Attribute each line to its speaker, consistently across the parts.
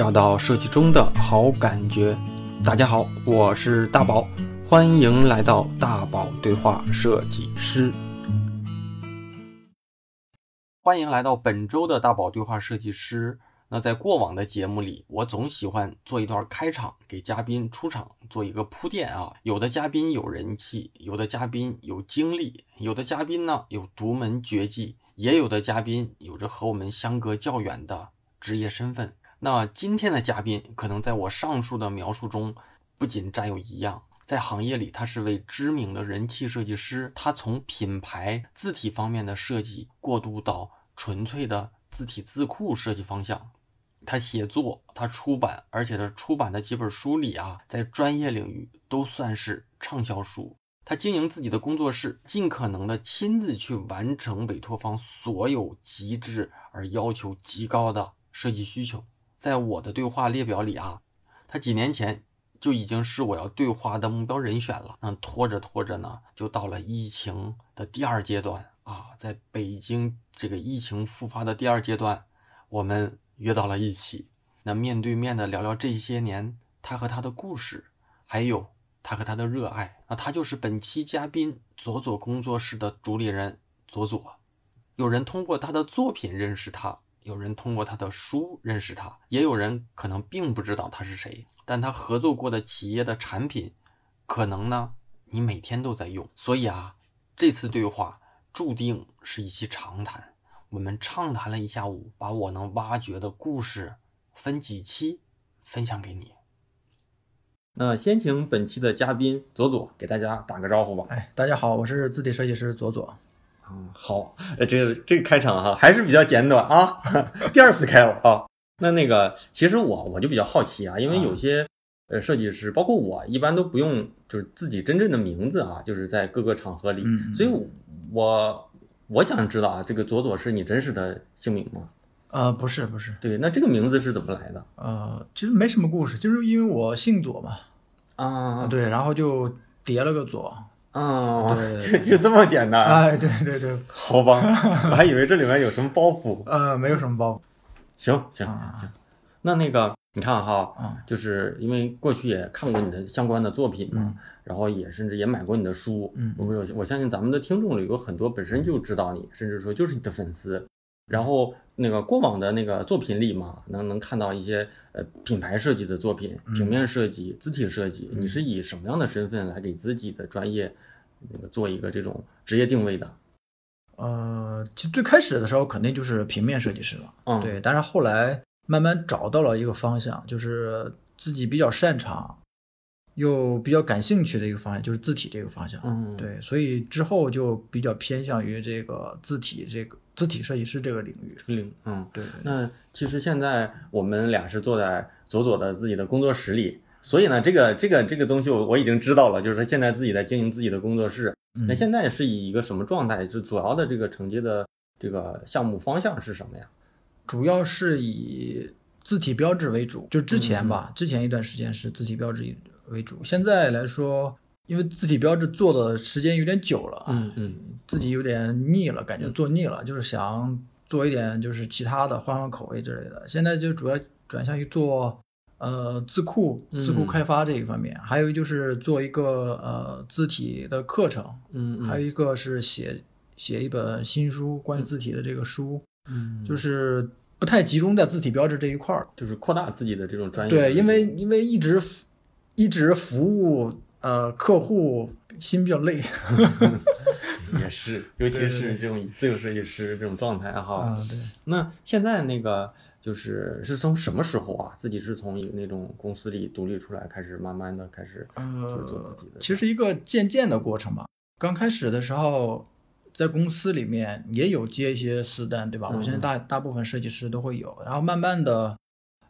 Speaker 1: 找到设计中的好感觉。大家好，我是大宝，欢迎来到大宝对话设计师。欢迎来到本周的大宝对话设计师。那在过往的节目里，我总喜欢做一段开场，给嘉宾出场做一个铺垫啊。有的嘉宾有人气，有的嘉宾有经历，有的嘉宾呢有独门绝技，也有的嘉宾有着和我们相隔较远的职业身份。那今天的嘉宾可能在我上述的描述中，不仅占有一样，在行业里他是位知名的人气设计师。他从品牌字体方面的设计过渡到纯粹的字体字库设计方向。他写作，他出版，而且他出版的几本书里啊，在专业领域都算是畅销书。他经营自己的工作室，尽可能的亲自去完成委托方所有极致而要求极高的设计需求。在我的对话列表里啊，他几年前就已经是我要对话的目标人选了。那拖着拖着呢，就到了疫情的第二阶段啊，在北京这个疫情复发的第二阶段，我们。约到了一起，那面对面的聊聊这些年他和他的故事，还有他和他的热爱。那他就是本期嘉宾左左工作室的主理人左左。有人通过他的作品认识他，有人通过他的书认识他，也有人可能并不知道他是谁。但他合作过的企业的产品，可能呢你每天都在用。所以啊，这次对话注定是一期长谈。我们畅谈了一下午，把我能挖掘的故事分几期分享给你。那先请本期的嘉宾左左给大家打个招呼吧。
Speaker 2: 哎，大家好，我是字体设计师左左。
Speaker 1: 嗯，好，这个这个开场哈还是比较简短啊，第二次开了啊。那那个其实我我就比较好奇啊，因为有些呃设计师，包括我，一般都不用就是自己真正的名字啊，就是在各个场合里，所以我。我想知道啊，这个左左是你真实的姓名吗？
Speaker 2: 呃，不是，不是。
Speaker 1: 对，那这个名字是怎么来的？
Speaker 2: 呃，其实没什么故事，就是因为我姓左嘛。
Speaker 1: 啊，
Speaker 2: 对，然后就叠了个左。
Speaker 1: 啊，就就这么简单？
Speaker 2: 哎，对对对。
Speaker 1: 好吧，我还以为这里面有什么包袱。
Speaker 2: 呃，没有什么包袱。
Speaker 1: 行行行，那那个。你看哈，就是因为过去也看过你的相关的作品嘛，然后也甚至也买过你的书，
Speaker 2: 嗯，
Speaker 1: 我我我相信咱们的听众里有很多本身就知道你，甚至说就是你的粉丝，然后那个过往的那个作品里嘛，能能看到一些呃品牌设计的作品，平面设计、字体设计，你是以什么样的身份来给自己的专业那个做一个这种职业定位的？
Speaker 2: 呃，其实最开始的时候肯定就是平面设计师了，
Speaker 1: 嗯，
Speaker 2: 对，但是后来。慢慢找到了一个方向，就是自己比较擅长又比较感兴趣的一个方向，就是字体这个方向。
Speaker 1: 嗯，
Speaker 2: 对，所以之后就比较偏向于这个字体这个字体设计师这个领域。
Speaker 1: 领，嗯，
Speaker 2: 对。
Speaker 1: 那其实现在我们俩是坐在左左的自己的工作室里，所以呢，这个这个这个东西我我已经知道了，就是他现在自己在经营自己的工作室。那现在是以一个什么状态？就主要的这个承接的这个项目方向是什么呀？
Speaker 2: 主要是以字体标志为主，就之前吧，之前一段时间是字体标志为主。现在来说，因为字体标志做的时间有点久了，
Speaker 1: 嗯嗯，
Speaker 2: 自己有点腻了，感觉做腻了，就是想做一点就是其他的，换换口味之类的。现在就主要转向于做呃字库、字库开发这一方面，还有就是做一个呃字体的课程，
Speaker 1: 嗯，
Speaker 2: 还有一个是写写一本新书，关于字体的这个书。
Speaker 1: 嗯，
Speaker 2: 就是不太集中在字体标志这一块儿，
Speaker 1: 就是扩大自己的这种专业。
Speaker 2: 对，因为因为一直一直服务呃客户，心比较累。
Speaker 1: 也是，尤其是这种自由设计师这种状态哈。
Speaker 2: 啊，对。
Speaker 1: 那现在那个就是是从什么时候啊？自己是从那种公司里独立出来，开始慢慢的开始就是做自己的。
Speaker 2: 其实一个渐渐的过程吧。刚开始的时候。在公司里面也有接一些私单，对吧？我现在大大部分设计师都会有，然后慢慢的，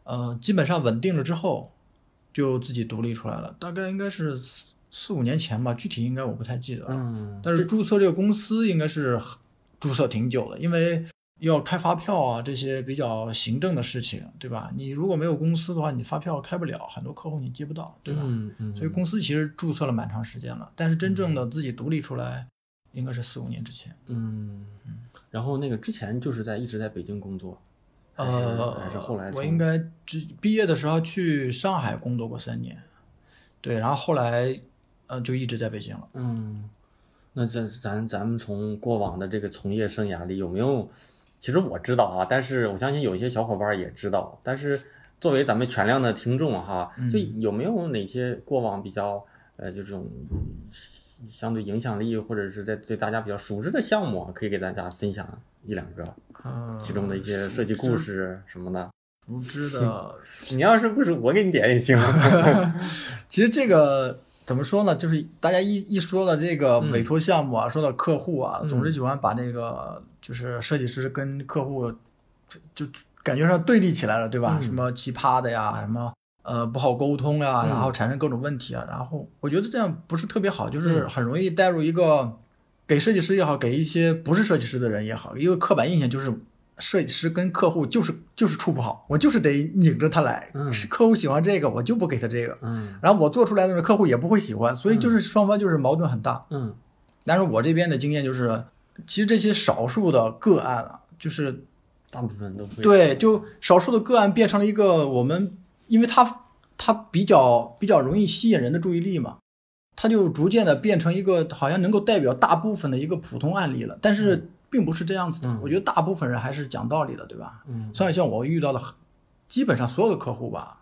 Speaker 2: 呃，基本上稳定了之后，就自己独立出来了。大概应该是四四五年前吧，具体应该我不太记得了。
Speaker 1: 嗯，
Speaker 2: 但是注册这个公司应该是注册挺久的，因为要开发票啊这些比较行政的事情，对吧？你如果没有公司的话，你发票开不了，很多客户你接不到，对吧？
Speaker 1: 嗯嗯。
Speaker 2: 所以公司其实注册了蛮长时间了，但是真正的自己独立出来。应该是四五年之前，
Speaker 1: 嗯嗯，然后那个之前就是在一直在北京工作，
Speaker 2: 呃，
Speaker 1: 还是后来
Speaker 2: 我应该只毕业的时候去上海工作过三年，对，然后后来呃就一直在北京了。
Speaker 1: 嗯，那咱咱咱们从过往的这个从业生涯里有没有？其实我知道啊，但是我相信有一些小伙伴也知道。但是作为咱们全量的听众哈，就有没有哪些过往比较呃就这种相对影响力或者是在对大家比较熟知的项目啊，可以给大家分享一两个
Speaker 2: 嗯，
Speaker 1: 其中的一些设计故事什么的。
Speaker 2: 熟知的，
Speaker 1: 你要是不熟，我给你点也行。
Speaker 2: 其实这个怎么说呢？就是大家一一说到这个
Speaker 1: 嗯
Speaker 2: 委托项目啊，说到客户啊，
Speaker 1: 嗯
Speaker 2: 总是喜欢把那个就是设计师跟客户就就感觉上对立起来了，对吧？
Speaker 1: 嗯
Speaker 2: 什么奇葩的呀，什么呃不好沟通呀，
Speaker 1: 嗯
Speaker 2: 然后产生各种问题啊，然后我觉得这样不是特别好，就是
Speaker 1: 嗯
Speaker 2: 很容易带入一个给设计师也好，给一些不是设计师的人也好，一个刻板印象就是。设计师跟客户就是就是处不好，我就是得拧着他来。
Speaker 1: 嗯
Speaker 2: 是客户喜欢这个，我就不给他这个。
Speaker 1: 嗯
Speaker 2: 然后我做出来的客户也不会喜欢，所以就是双方就是矛盾很大。
Speaker 1: 嗯
Speaker 2: 但是我这边的经验就是，其实这些少数的个案啊，就是
Speaker 1: 大部分都会
Speaker 2: 对，就少数的个案变成了一个我们，因为他他比较比较容易吸引人的注意力嘛，它就逐渐的变成一个好像能够代表大部分的一个普通案例了。但是并不是这样子的，
Speaker 1: 嗯
Speaker 2: 我觉得大部分人还是讲道理的，对吧？
Speaker 1: 嗯
Speaker 2: 像像我遇到的，基本上所有的客户吧，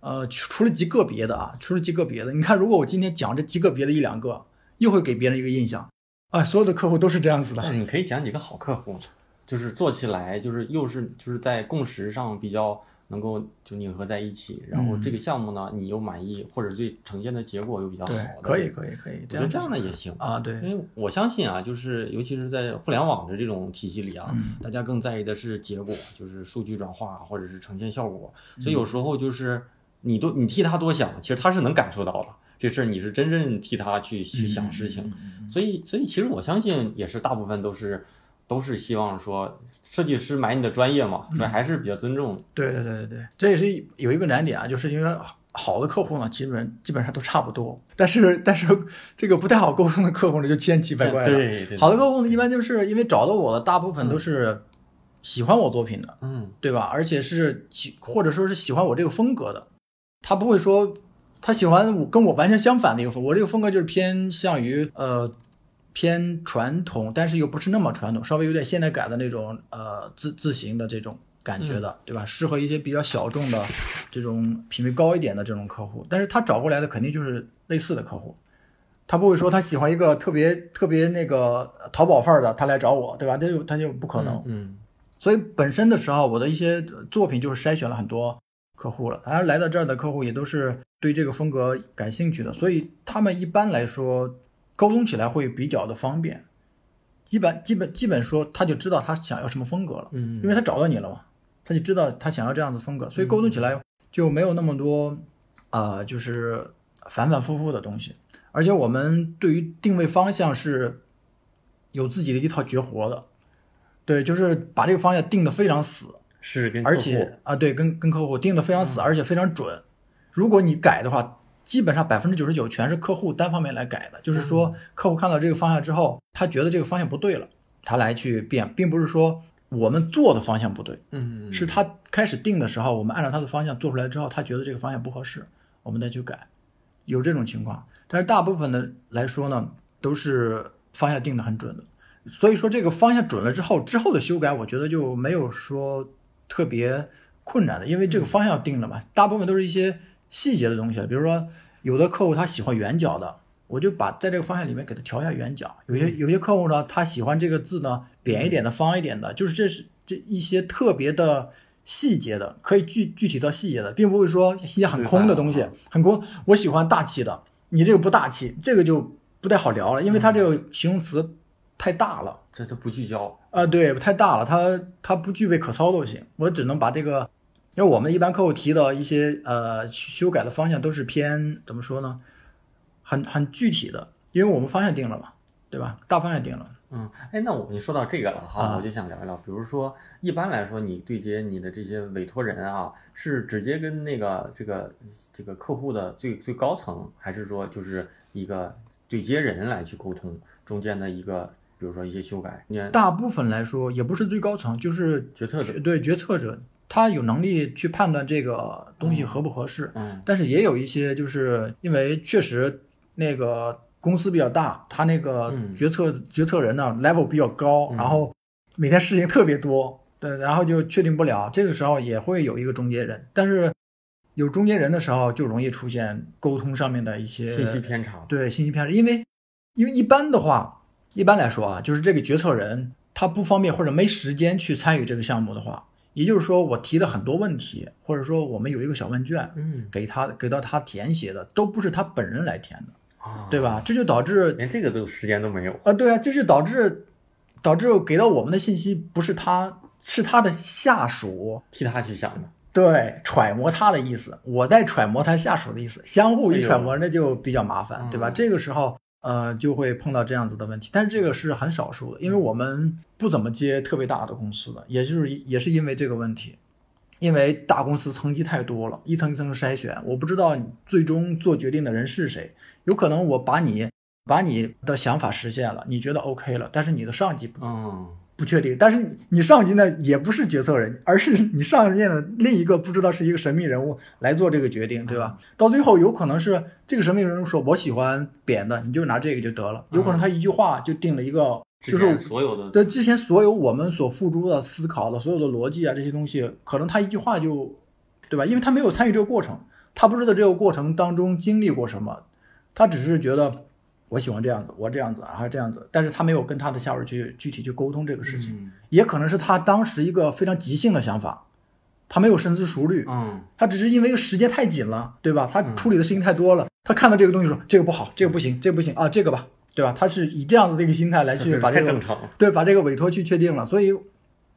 Speaker 2: 呃，除除了极个别的啊，除了极个别的，你看，如果我今天讲这极个别的一两个，又会给别人一个印象，啊，所有的客户都是这样子的。
Speaker 1: 那你可以讲几个好客户，就是做起来就是又是就是在共识上比较能够就拧合在一起，然后这个项目呢你又满意，或者最呈现的结果又比较好的，，
Speaker 2: 可以，可以，可以，
Speaker 1: 我觉得这样
Speaker 2: 的
Speaker 1: 的也行。
Speaker 2: 啊，对，
Speaker 1: 因为我相信啊，就是尤其是在互联网的这种体系里啊，
Speaker 2: 嗯
Speaker 1: 大家更在意的是结果，就是数据转化或者是呈现效果。
Speaker 2: 嗯
Speaker 1: 所以有时候就是你多你替他多想，其实他是能感受到的。这事儿你是真正替他去去想事情，
Speaker 2: 嗯嗯嗯
Speaker 1: 所以所以其实我相信也是大部分都是都是希望说设计师买你的专业嘛，所以还是比较尊重。
Speaker 2: 对对对对对，这也是有一个难点啊，就是因为好的客户呢，基本基本上都差不多，但是但是这个不太好沟通的客户呢，就千奇百怪了。
Speaker 1: 对对，
Speaker 2: 好的客户呢，一般就是因为找到我的大部分都是喜欢我作品的，
Speaker 1: 嗯
Speaker 2: 对吧？而且是喜或者说是喜欢我这个风格的，他不会说他喜欢我跟我完全相反的一个风格，我这个风格就是偏向于呃偏传统，但是又不是那么传统，稍微有点现代感的那种呃字字形的这种感觉的，对吧？适合一些比较小众的这种品味高一点的这种客户，但是他找过来的肯定就是类似的客户。他不会说他喜欢一个特别特别那个淘宝范儿的，他来找我，对吧？他就他就不可能。
Speaker 1: 嗯
Speaker 2: 所以本身的时候，我的一些作品就是筛选了很多客户了，当然来到这儿的客户也都是对这个风格感兴趣的，所以他们一般来说沟通起来会比较的方便，基本基本基本说他就知道他想要什么风格了，
Speaker 1: 嗯，
Speaker 2: 因为他找到你了嘛，他就知道他想要这样的风格，所以沟通起来就没有那么多啊、呃就是反反复复的东西，而且我们对于定位方向是有自己的一套绝活的。对，就是把这个方向定的非常死，
Speaker 1: 是跟
Speaker 2: 而且啊，对，跟跟客户定的非常死，而且非常准。如果你改的话，基本上百分之九十九全是客户单方面来改的，就是说客户看到这个方向之后，他觉得这个方向不对了，他来去变，并不是说我们做的方向不对，
Speaker 1: 嗯
Speaker 2: 是他开始定的时候，我们按照他的方向做出来之后，他觉得这个方向不合适，我们再去改，有这种情况。但是大部分的来说呢，都是方向定的很准的。所以说这个方向准了之后，之后的修改，我觉得就没有说特别困难的，因为这个方向定了嘛，大部分都是一些细节的东西了。比如说，有的客户他喜欢圆角的，我就把在这个方向里面给他调一下圆角。有些有些客户呢，他喜欢这个字呢扁一点的、方一点的，就是这是这一些特别的细节的，可以具具体到细节的，并不会说一些很空的东西，很空。我喜欢大气的，你这个不大气，这个就不太好聊了，因为它这个形容词太大了。
Speaker 1: 这都不聚焦。
Speaker 2: 啊，对，太大了，它它不具备可操作性，我只能把这个，因为我们一般客户提到一些呃修改的方向都是偏怎么说呢，很很具体的，因为我们方向定了嘛，对吧？大方向定了，
Speaker 1: 嗯，哎，那我你说到这个了哈，
Speaker 2: 啊。
Speaker 1: 我就想聊一聊，比如说，一般来说，你对接你的这些委托人啊，是直接跟那个这个这个客户的最最高层，还是说就是一个对接人来去沟通中间的一个，比比如说一些修改，
Speaker 2: 大部分来说也不是最高层，就是
Speaker 1: 决策者，
Speaker 2: 对决策者，他有能力去判断这个东西合不合适。
Speaker 1: 嗯。
Speaker 2: 但是也有一些，就是因为确实那个公司比较大，他那个
Speaker 1: 嗯。
Speaker 2: 决策、决策人呢 level 比较高，
Speaker 1: 嗯。
Speaker 2: 然后每天事情特别多，对，然后就确定不了。这个时候也会有一个中间人，但是有中间人的时候，就容易出现沟通上面的一些
Speaker 1: 信息偏差，
Speaker 2: 对信息偏差，因为因为一般的话，一般来说啊，就是这个决策人他不方便或者没时间去参与这个项目的话，也就是说我提的很多问题，或者说我们有一个小问卷
Speaker 1: 嗯
Speaker 2: 给他给到他填写的，都不是他本人来填的，
Speaker 1: 啊，
Speaker 2: 对吧？这就导致
Speaker 1: 连这个都时间都没有，
Speaker 2: 啊，对啊，这就导致导致给到我们的信息不是他是他的下属。
Speaker 1: 替他去想的，
Speaker 2: 对，揣摩他的意思，我在揣摩他下属的意思，相互一揣摩，那就比较麻烦，对吧？
Speaker 1: 嗯
Speaker 2: 这个时候，呃，就会碰到这样子的问题，但是这个是很少数的，因为我们不怎么接特别大的公司的，也就是也是因为这个问题，因为大公司层级太多了，一层一层的筛选，我不知道最终做决定的人是谁，有可能我把你把你的想法实现了，你觉得 OK 了，但是你的上级不
Speaker 1: 嗯
Speaker 2: 不确定，但是你你上级呢也不是决策人，而是你上面的另一个不知道是一个神秘人物来做这个决定，对吧？到最后有可能是这个神秘人物说我喜欢扁的，你就拿这个就得了，有可能他一句话就定了一个，就是
Speaker 1: 所有的
Speaker 2: 对之前所有我们所付诸的思考的所有的逻辑啊这些东西，可能他一句话就，对吧？因为他没有参与这个过程，他不知道这个过程当中经历过什么，他只是觉得我喜欢这样子，我这样子，然后这样子，但是他没有跟他的下属去具体去沟通这个事情。
Speaker 1: 嗯
Speaker 2: 也可能是他当时一个非常即兴的想法，他没有深思熟虑，
Speaker 1: 嗯
Speaker 2: 他只是因为时间太紧了，对吧？他处理的事情太多了，他看到这个东西说这个不好，这个不行，这个不行啊，这个吧，对吧？他是以这样子的一个心态来去把这个对把这个委托去确定了，所以，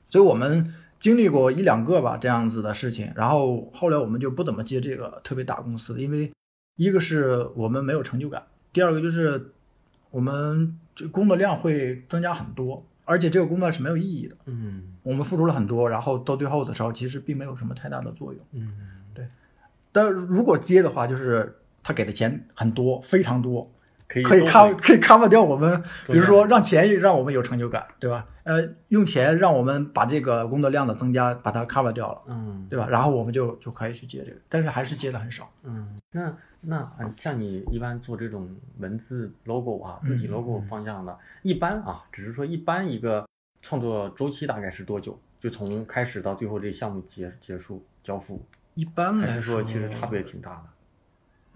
Speaker 2: 所以我们经历过一两个吧这样子的事情，然后后来我们就不怎么接这个特别大公司的，因为一个是我们没有成就感，第二个就是我们这工作量会增加很多，而且这个工作是没有意义的。
Speaker 1: 嗯
Speaker 2: 我们付出了很多，然后到最后的时候，其实并没有什么太大的作用。
Speaker 1: 嗯对
Speaker 2: 但如果接的话，就是他给的钱很多，非常多，
Speaker 1: 可以
Speaker 2: 可以 cover 可以 cover 掉我们，比如说让钱让我们有成就感，对吧？呃，用钱让我们把这个工作量的增加把它 cover 掉了，
Speaker 1: 嗯
Speaker 2: 对吧？然后我们就就可以去接这个，但是还是接的很少。
Speaker 1: 嗯，那那啊，像你一般做这种文字 logo 啊，字体
Speaker 2: 嗯
Speaker 1: logo 方向的，一般啊，只是说一般一个创作周期大概是多久？就从开始到最后这项目结结束交付，
Speaker 2: 一般来说，
Speaker 1: 说其实差别挺大的？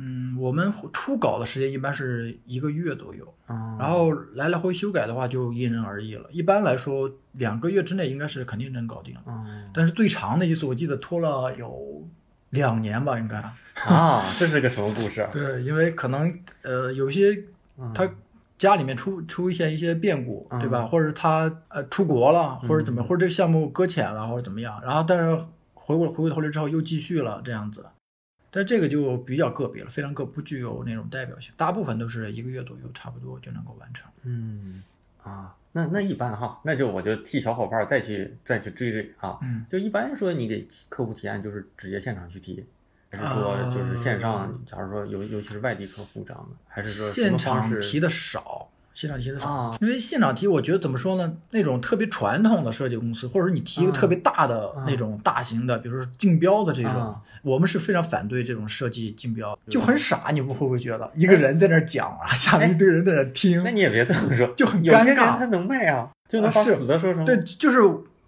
Speaker 2: 嗯，我们初稿的时间一般是一个月左右，
Speaker 1: 啊
Speaker 2: 然后来来回修改的话就因人而异了。一般来说，两个月之内应该是肯定能搞定了。
Speaker 1: 嗯
Speaker 2: 但是最长的一次，我记得拖了有两年吧，应该。
Speaker 1: 啊，这是个什么故事？
Speaker 2: 对，因为可能呃有些
Speaker 1: 嗯
Speaker 2: 他家里面出出现一些变故，对吧？
Speaker 1: 嗯
Speaker 2: 或者他呃出国了，或者怎么，或者这个项目搁浅了，或者怎么样。然后但是回过回过头来之后又继续了这样子。但这个就比较个别了，非常个不具有那种代表性，大部分都是一个月左右，差不多就能够完成。
Speaker 1: 嗯啊，那那一般哈，那就我就替小伙伴儿再去再去追追啊。
Speaker 2: 嗯，
Speaker 1: 就一般说你给客户提案就是直接现场去提，还是说就是线上？假如说尤尤其是外地客户这样的，还是说
Speaker 2: 现场提的少，现场题的少，
Speaker 1: 啊
Speaker 2: 因为现场题，我觉得怎么说呢？那种特别传统的设计公司，或者是你提一个特别大的那种大型的，比如说竞标的这种，
Speaker 1: 啊
Speaker 2: 我们是非常反对这种设计竞标，就很傻。你们会不会觉得一个人在那儿讲啊，下面一堆人在那听？
Speaker 1: 那你也别这么说，
Speaker 2: 就很尴尬
Speaker 1: 他能卖啊，就能把死的说成
Speaker 2: 对，就是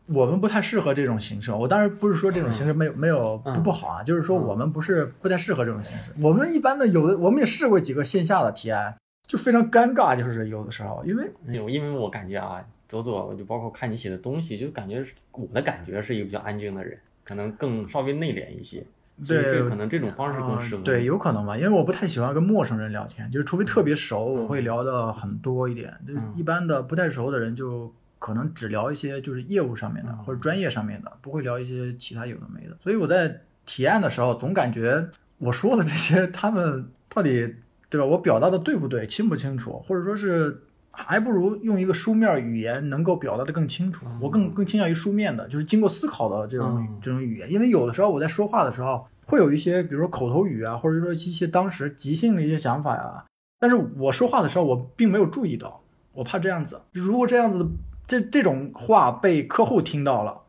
Speaker 2: 我们不太适合这种形式。我当然不是说这种形式没有没有
Speaker 1: 嗯
Speaker 2: 不不好啊，就是说
Speaker 1: 嗯
Speaker 2: 我们不是不太适合这种形式。我们一般的有的我们也试过几个线下的提案，就非常尴尬，就是有的时候因为。
Speaker 1: 有，因为我感觉啊，左左就包括看你写的东西，就感觉是我的感觉是一个比较安静的人，可能更稍微内敛一些。所以
Speaker 2: 对
Speaker 1: 这可能这种方式更适合
Speaker 2: 对，有可能吧，因为我不太喜欢跟陌生人聊天，就是除非特别熟，我会聊的很多一点。就
Speaker 1: 嗯
Speaker 2: 一般的不太熟的人，就可能只聊一些就是业务上面的
Speaker 1: 嗯
Speaker 2: 或者专业上面的，不会聊一些其他有的没的。所以我在体验的时候，总感觉我说的这些，他们到底对吧？我表达的对不对，清不清楚，或者说是。还不如用一个书面语言能够表达的更清楚。我更更倾向于书面的，就是经过思考的这种、
Speaker 1: 嗯
Speaker 2: 这种语言，因为有的时候我在说话的时候会有一些，比如说口头语啊，或者说一些当时即兴的一些想法呀、但是我说话的时候我并没有注意到，我怕这样子，如果这样子这这种话被客户听到了，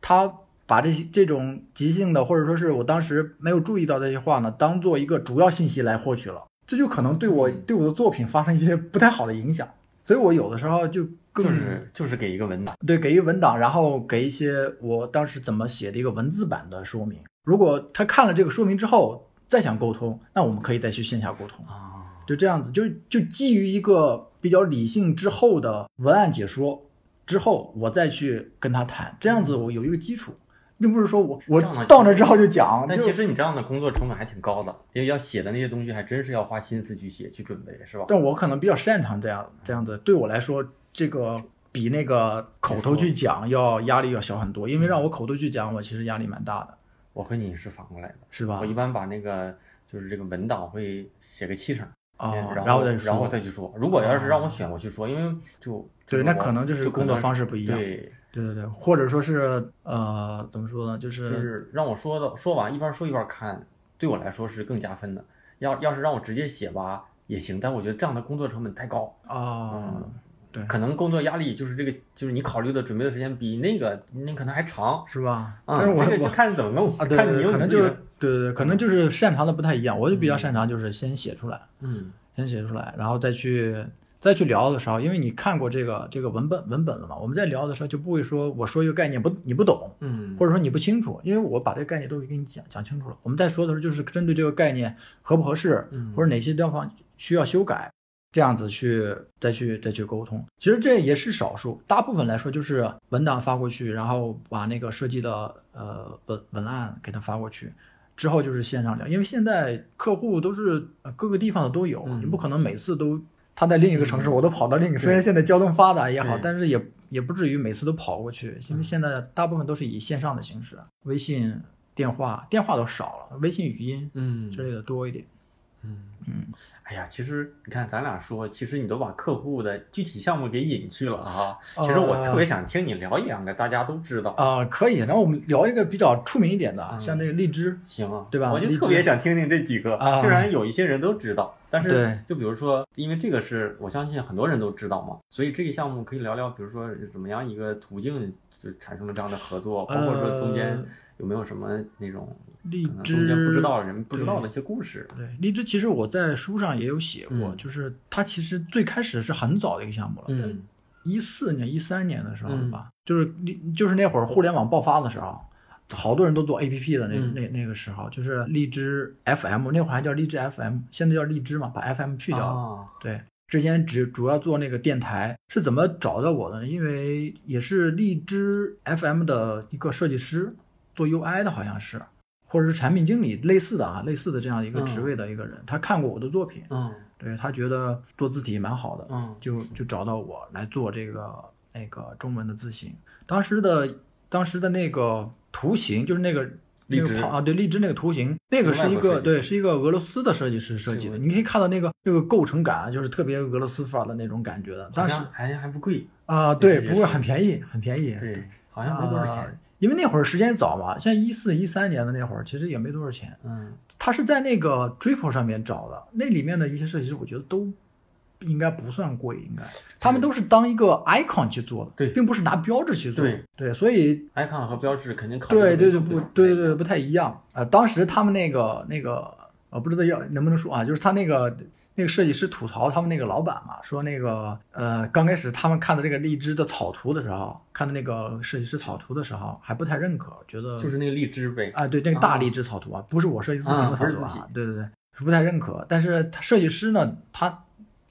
Speaker 2: 他把这些这种即兴的或者说是我当时没有注意到这些话呢，当做一个主要信息来获取了，这就可能对我对我的作品发生一些不太好的影响。所以我有的时候就更
Speaker 1: 就是就是给一个文档，
Speaker 2: 对，给一个文档，然后给一些我当时怎么写的一个文字版的说明。如果他看了这个说明之后再想沟通，那我们可以再去线下沟通
Speaker 1: 啊。
Speaker 2: 就这样子，就就基于一个比较理性之后的文案解说之后，我再去跟他谈，这样子我有一个基础，并不是说我我到那之后就讲，
Speaker 1: 但其实你这样的工作成本还挺高的，因为要写的那些东西还真是要花心思去写去准备，是吧？
Speaker 2: 但我可能比较擅长这样这样子，对我来说，这个比那个口头去讲要压力要小很多，因为让我口头去讲，我其实压力蛮大的，
Speaker 1: 我和你是反过来的，
Speaker 2: 是吧
Speaker 1: 我？一般把那个就是这个文档会写个七成，
Speaker 2: 啊，
Speaker 1: 然
Speaker 2: 然后再
Speaker 1: 然后，再去说。如果要是让我选，我去说，因为就
Speaker 2: 对，那可能就是工作方式不一样，
Speaker 1: 对，
Speaker 2: 对对对，或者说是呃，怎么说呢？就是
Speaker 1: 就是让我说的说完一边说一边看，对我来说是更加分的。要要是让我直接写吧也行，但我觉得这样的工作成本太高，
Speaker 2: 啊，对，
Speaker 1: 可能工作压力就是这个，就是你考虑的准备的时间比那个那可能还长。
Speaker 2: 是吧？
Speaker 1: 啊、
Speaker 2: 但是我我
Speaker 1: 这个就看你怎么弄，
Speaker 2: 啊，对
Speaker 1: 看你用
Speaker 2: 可能就是对对对，可能就是擅长的不太一样。我就比较擅长就是先写出来，
Speaker 1: 嗯
Speaker 2: 先写出来，然后再去再去聊的时候，因为你看过这个这个文本文本了嘛，我们在聊的时候就不会说我说一个概念不你不懂，
Speaker 1: 嗯
Speaker 2: 或者说你不清楚，因为我把这个概念都给你讲讲清楚了。我们在说的时候就是针对这个概念合不合适，
Speaker 1: 嗯
Speaker 2: 或者哪些地方需要修改，这样子去再去再去沟通。其实这也是少数，大部分来说就是文档发过去，然后把那个设计的呃文文案给他发过去。之后就是线上聊，因为现在客户都是呃各个地方的都有，
Speaker 1: 嗯
Speaker 2: 你不可能每次都他在另一个城市，我都跑到另一个。虽然现在交通发达也好，但是也也不至于每次都跑过去，因为现在大部分都是以线上的形式，微信、电话，电话都少了，微信语音
Speaker 1: 嗯
Speaker 2: 之类的多一点。
Speaker 1: 嗯
Speaker 2: 嗯，
Speaker 1: 哎呀，其实你看咱俩说，其实你都把客户的具体项目给引去了啊。
Speaker 2: 呃
Speaker 1: 其实我特别想听你聊一两个大家都知道。
Speaker 2: 啊、可以。然后我们聊一个比较出名一点的，
Speaker 1: 嗯
Speaker 2: 像那个荔枝，
Speaker 1: 行啊，
Speaker 2: 对吧
Speaker 1: 我就特别想听听这几个，
Speaker 2: 啊
Speaker 1: 虽然有一些人都知道，但
Speaker 2: 对
Speaker 1: 是就比如说，因为这个是我相信很多人都知道嘛，所以这个项目可以聊聊，比如说怎么样一个途径就产生了这样的合作，包括说中间
Speaker 2: 呃
Speaker 1: 有没有什么那种
Speaker 2: 荔枝
Speaker 1: 中间不知道人不知道
Speaker 2: 对
Speaker 1: 的一些故事。
Speaker 2: 对，荔枝其实我在书上也有写过，
Speaker 1: 嗯
Speaker 2: 就是它其实最开始是很早的一个项目了，
Speaker 1: 嗯
Speaker 2: 一四年、一三年的时候
Speaker 1: 嗯
Speaker 2: 吧，就是荔就是那会儿互联网爆发的时候，好多人都做 A P P 的那、
Speaker 1: 嗯
Speaker 2: 那那个时候，就是荔枝 F M，那会儿还叫荔枝 F M，现在叫荔枝嘛，把 F M 去掉了。
Speaker 1: 啊
Speaker 2: 对，之前只主要做那个电台，是怎么找到我的呢？因为也是荔枝 FM 的一个设计师，做 UI 的好像是，或者是产品经理类似的啊，类似的这样一个职位的一个人，他看过我的作品，
Speaker 1: 嗯
Speaker 2: 对他觉得做字体蛮好的，
Speaker 1: 嗯
Speaker 2: 就就找到我来做这个那个中文的字形。当时的当时的那个图形就是那个。那个胖啊，对，荔枝那个图形，那个是一个对，是一个俄罗斯的设计师设计的。你可以看到那个那个构成感啊，就是特别俄罗斯范儿的那种感觉的。
Speaker 1: 好
Speaker 2: 当时
Speaker 1: 像还还不贵，
Speaker 2: 啊，对，不过很便宜，很便宜。
Speaker 1: 对，好像没多少
Speaker 2: 啊
Speaker 1: 钱。
Speaker 2: 因为那会儿时间早嘛，像一四一三年的那会儿，其实也没多少钱。
Speaker 1: 嗯
Speaker 2: 他是在那个 Dripple 上面找的，那里面的一些设计师，我觉得都应该不算贵，应该他们都是当一个 icon 去做的，
Speaker 1: 对
Speaker 2: 并不是拿标志去做。
Speaker 1: 对
Speaker 2: 对，所以
Speaker 1: ，icon 和标志肯定考虑
Speaker 2: 对对对不对对对不太一样。呃，当时他们那个那个呃，不知道要能不能说啊，就是他那个那个设计师吐槽他们那个老板嘛，说那个呃，刚开始他们看的这个荔枝的草图的时候，看的那个设计师草图的时候，还不太认可，觉得
Speaker 1: 就是那个荔枝呗。
Speaker 2: 啊，对，那个大荔枝草图啊，不是我设计自行的草图
Speaker 1: 啊
Speaker 2: 对对对，是不太认可。但是他设计师呢，他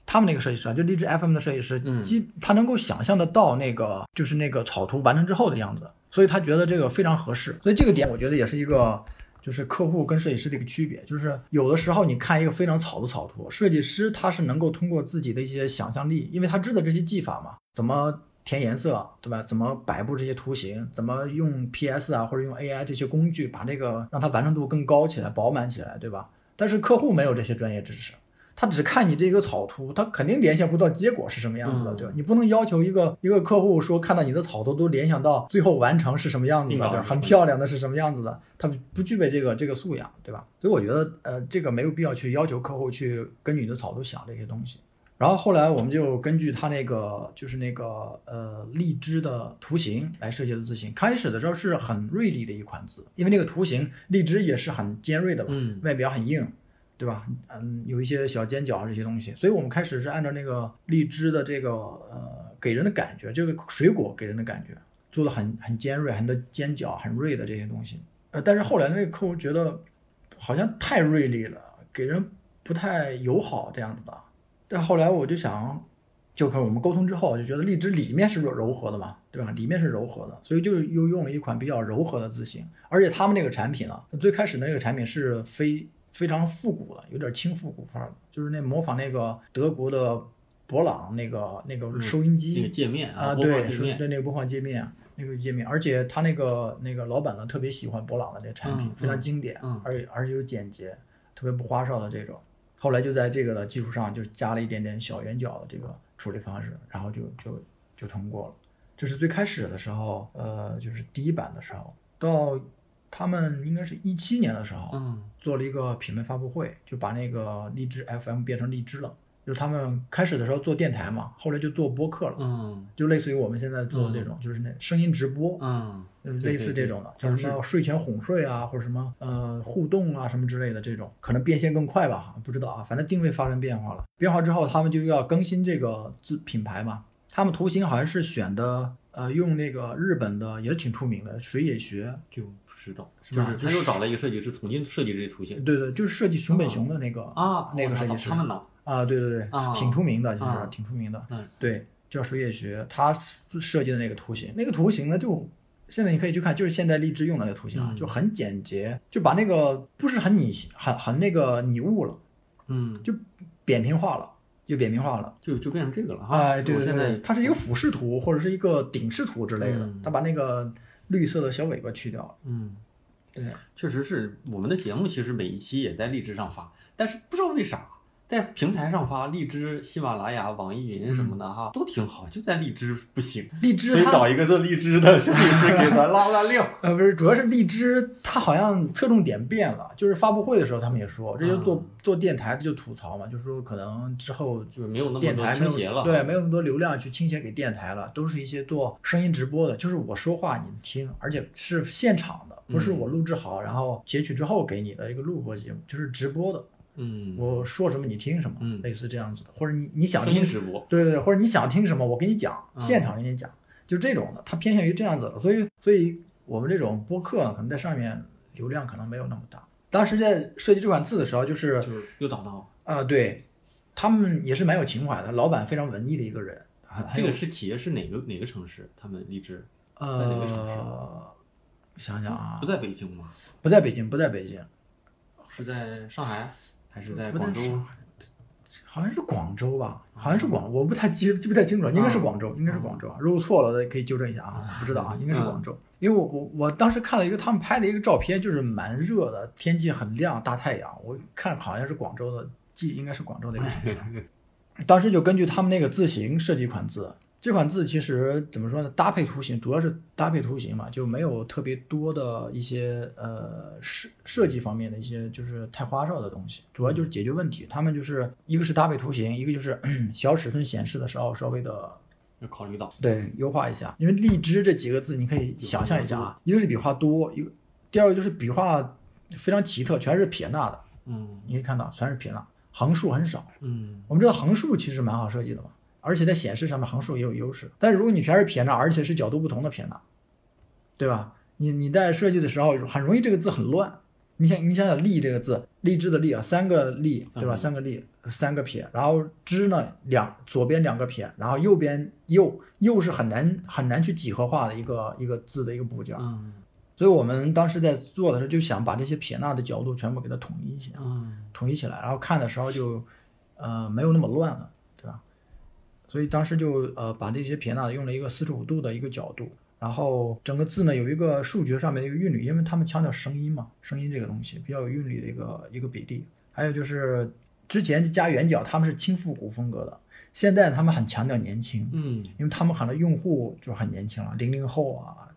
Speaker 2: 他们那个设计师啊，就荔枝 FM 的设计师，
Speaker 1: 嗯
Speaker 2: 基他能够想象得到那个就是那个草图完成之后的样子，所以他觉得这个非常合适。所以这个点我觉得也是一个。就是客户跟设计师的一个区别，就是有的时候你看一个非常草的草图，设计师他是能够通过自己的一些想象力，因为他知道这些技法嘛，怎么填颜色，对吧？怎么摆布这些图形，怎么用 PS 啊或者用 AI 这些工具把这个让它完成度更高起来、饱满起来，对吧？但是客户没有这些专业知识，他只看你这个草图，他肯定联想不到结果是什么样子的，
Speaker 1: 嗯
Speaker 2: 对吧？你不能要求一个一个客户说看到你的草图都联想到最后完成是什么样子的，对吧？很漂亮的是什么样子的，他不不具备这个这个素养，对吧？所以我觉得呃，这个没有必要去要求客户去根据你的草图想这些东西。然后后来我们就根据他那个就是那个呃荔枝的图形来设计的字形。开始的时候是很锐利的一款字，因为那个图形荔枝也是很尖锐的嘛，
Speaker 1: 嗯
Speaker 2: 外表很硬，对吧？嗯，有一些小尖角这些东西，所以我们开始是按照那个荔枝的这个呃给人的感觉，这个水果给人的感觉做的很很尖锐，很多尖角、很锐的这些东西。呃，但是后来那个客户觉得好像太锐利了，给人不太友好这样子的。但后来我就想，就和我们沟通之后，就觉得荔枝里面是柔柔和的嘛，对吧？里面是柔和的，所以就又用了一款比较柔和的字形。而且他们那个产品啊，最开始的那个产品是非非常复古的，有点轻复古范儿的，就是那模仿那个德国的博朗那个那个收音机、
Speaker 1: 那个界面
Speaker 2: 啊，对，对那个播放界面，那个界面，而且他那个那个老板呢特别喜欢博朗的这个产品，
Speaker 1: 嗯
Speaker 2: 非常经典，
Speaker 1: 嗯
Speaker 2: 而且而且又简洁，特别不花哨的这种。后来就在这个的基础上，就加了一点点小圆角的这个处理方式，然后就就就通过了。这是最开始的时候，呃，就是第一版的时候，到他们应该是一七年的时候，
Speaker 1: 嗯。
Speaker 2: 做了一个品牌发布会，就把那个荔枝 FM 变成荔枝了。就是他们开始的时候做电台嘛，后来就做播客了，
Speaker 1: 嗯。
Speaker 2: 就类似于我们现在做的这种，就是那声音直播，
Speaker 1: 嗯，
Speaker 2: 类似这种的，
Speaker 1: 对
Speaker 2: 就是什么睡前哄睡啊，或者什么呃互动啊什么之类的这种，可能变现更快吧，不知道啊，反正定位发生变化了。变化之后，他们就要更新这个自品牌嘛，他们图形好像是选的呃用那个日本的也是挺出名的水野学，
Speaker 1: 就不知道，
Speaker 2: 是吧
Speaker 1: 就是他又找了一个设计师重新设计这些图形
Speaker 2: 对对，就是设计熊本熊的那个
Speaker 1: 啊，
Speaker 2: 那个设计师
Speaker 1: 他们呢？
Speaker 2: 啊，对对对，
Speaker 1: 啊
Speaker 2: 挺出名的，其实、
Speaker 1: 啊
Speaker 2: 挺出名的。
Speaker 1: 嗯
Speaker 2: 对，叫水野学，他设计的那个图形，那个图形呢，就现在你可以去看，就是现在荔枝用的那个图形啊，
Speaker 1: 嗯
Speaker 2: 就很简洁，就把那个不是很拟很很那个拟物了，
Speaker 1: 嗯，
Speaker 2: 就扁平化了，就扁平化了。
Speaker 1: 就就变成这个了哈。
Speaker 2: 哎，对对对，它是一个俯视图或者是一个顶视图之类的
Speaker 1: 嗯，
Speaker 2: 它把那个绿色的小尾巴去掉了。
Speaker 1: 嗯，
Speaker 2: 对，
Speaker 1: 确实是我们的节目，其实每一期也在荔枝上发，但是不知道为啥。在平台上发，荔枝、喜马拉雅、网易云什么的哈，都挺好，就在荔枝不行。
Speaker 2: 荔枝它
Speaker 1: 找一个做荔枝的设计师给咱拉拉料。
Speaker 2: 呃，不是，主要是荔枝，它好像侧重点变了。就是发布会的时候，他们也说，这就做、
Speaker 1: 嗯
Speaker 2: 做电台的就吐槽嘛，就是说可能之后
Speaker 1: 就是没有那么多
Speaker 2: 电台
Speaker 1: 倾斜了。
Speaker 2: 对，没有那么多流量去倾斜给电台了，都是一些做声音直播的，就是我说话你听，而且是现场的，不是
Speaker 1: 嗯
Speaker 2: 我录制好、然后截取之后给你的一个录播节目，就是直播的，
Speaker 1: 嗯，
Speaker 2: 我说什么你听什么，
Speaker 1: 嗯
Speaker 2: 类似这样子的，或者你你想听
Speaker 1: 直播。
Speaker 2: 对对对，或者你想听什么，我给你讲，
Speaker 1: 嗯
Speaker 2: 现场给你讲，就这种的，它偏向于这样子的，所以所以我们这种播客呢，可能在上面流量可能没有那么大。当时在设计这款字的时候，就是
Speaker 1: 就是又找到
Speaker 2: 啊、对他们也是蛮有情怀的，老板非常文艺的一个人，
Speaker 1: 这个是企业是哪个哪个城市？他们荔枝在哪个城市？
Speaker 2: 呃，想想啊
Speaker 1: 不，在北京吗？
Speaker 2: 不在北京，不在北京，
Speaker 1: 是在上海还是在广州？
Speaker 2: 好像是广州吧，好像是广，我不太记记不太清楚了，应该是广州，应该是广州啊。如果错了的可以纠正一下啊，不知道啊，应该是广州。因为我我我当时看了一个他们拍的一个照片，就是蛮热的，天气很亮，大太阳。我看好像是广州的，记应该是广州的一个城市。当时就根据他们那个字形设计一款字，这款字其实怎么说呢？搭配图形，主要是搭配图形嘛，就没有特别多的一些呃设设计方面的一些就是太花哨的东西，主要就是解决问题。他们就是一个是搭配图形，一个就是 小尺寸显示的时候稍微的
Speaker 1: 要考虑到。
Speaker 2: 对优化一下。因为荔枝这几个字，你可以想象一下啊，一个是笔画多，一个第二个就是笔画非常奇特，全是撇捺的，
Speaker 1: 嗯
Speaker 2: 你可以看到全是撇捺，横竖很少。
Speaker 1: 嗯
Speaker 2: 我们知道横竖其实蛮好设计的嘛，而且在显示上面横竖也有优势。但是如果你全是撇捺，而且是角度不同的撇捺，对吧？你你在设计的时候很容易这个字很乱。你想你想想“荔”这个字，荔枝的“荔”啊，三个“荔”对吧？
Speaker 1: 嗯
Speaker 2: 三个“荔”，三个撇，然后“枝”呢两左边两个撇，然后右边“右”右是很难很难去几何化的一个一个字的一个部件。
Speaker 1: 嗯
Speaker 2: 所以我们当时在做的时候就想把这些撇捺的角度全部给它统一起来。
Speaker 1: 嗯
Speaker 2: 统一起来，然后看的时候就，呃，没有那么乱了，对吧？所以当时就呃把这些撇捺用了一个四十五度的一个角度，然后整个字呢有一个数学上面的一个韵律，因为他们强调声音嘛，声音这个东西比较有韵律的一个一个比例。还有就是之前加圆角，他们是轻复古风格的，现在他们很强调年轻，
Speaker 1: 嗯
Speaker 2: 因为他们很多用户就很年轻了，零零后啊，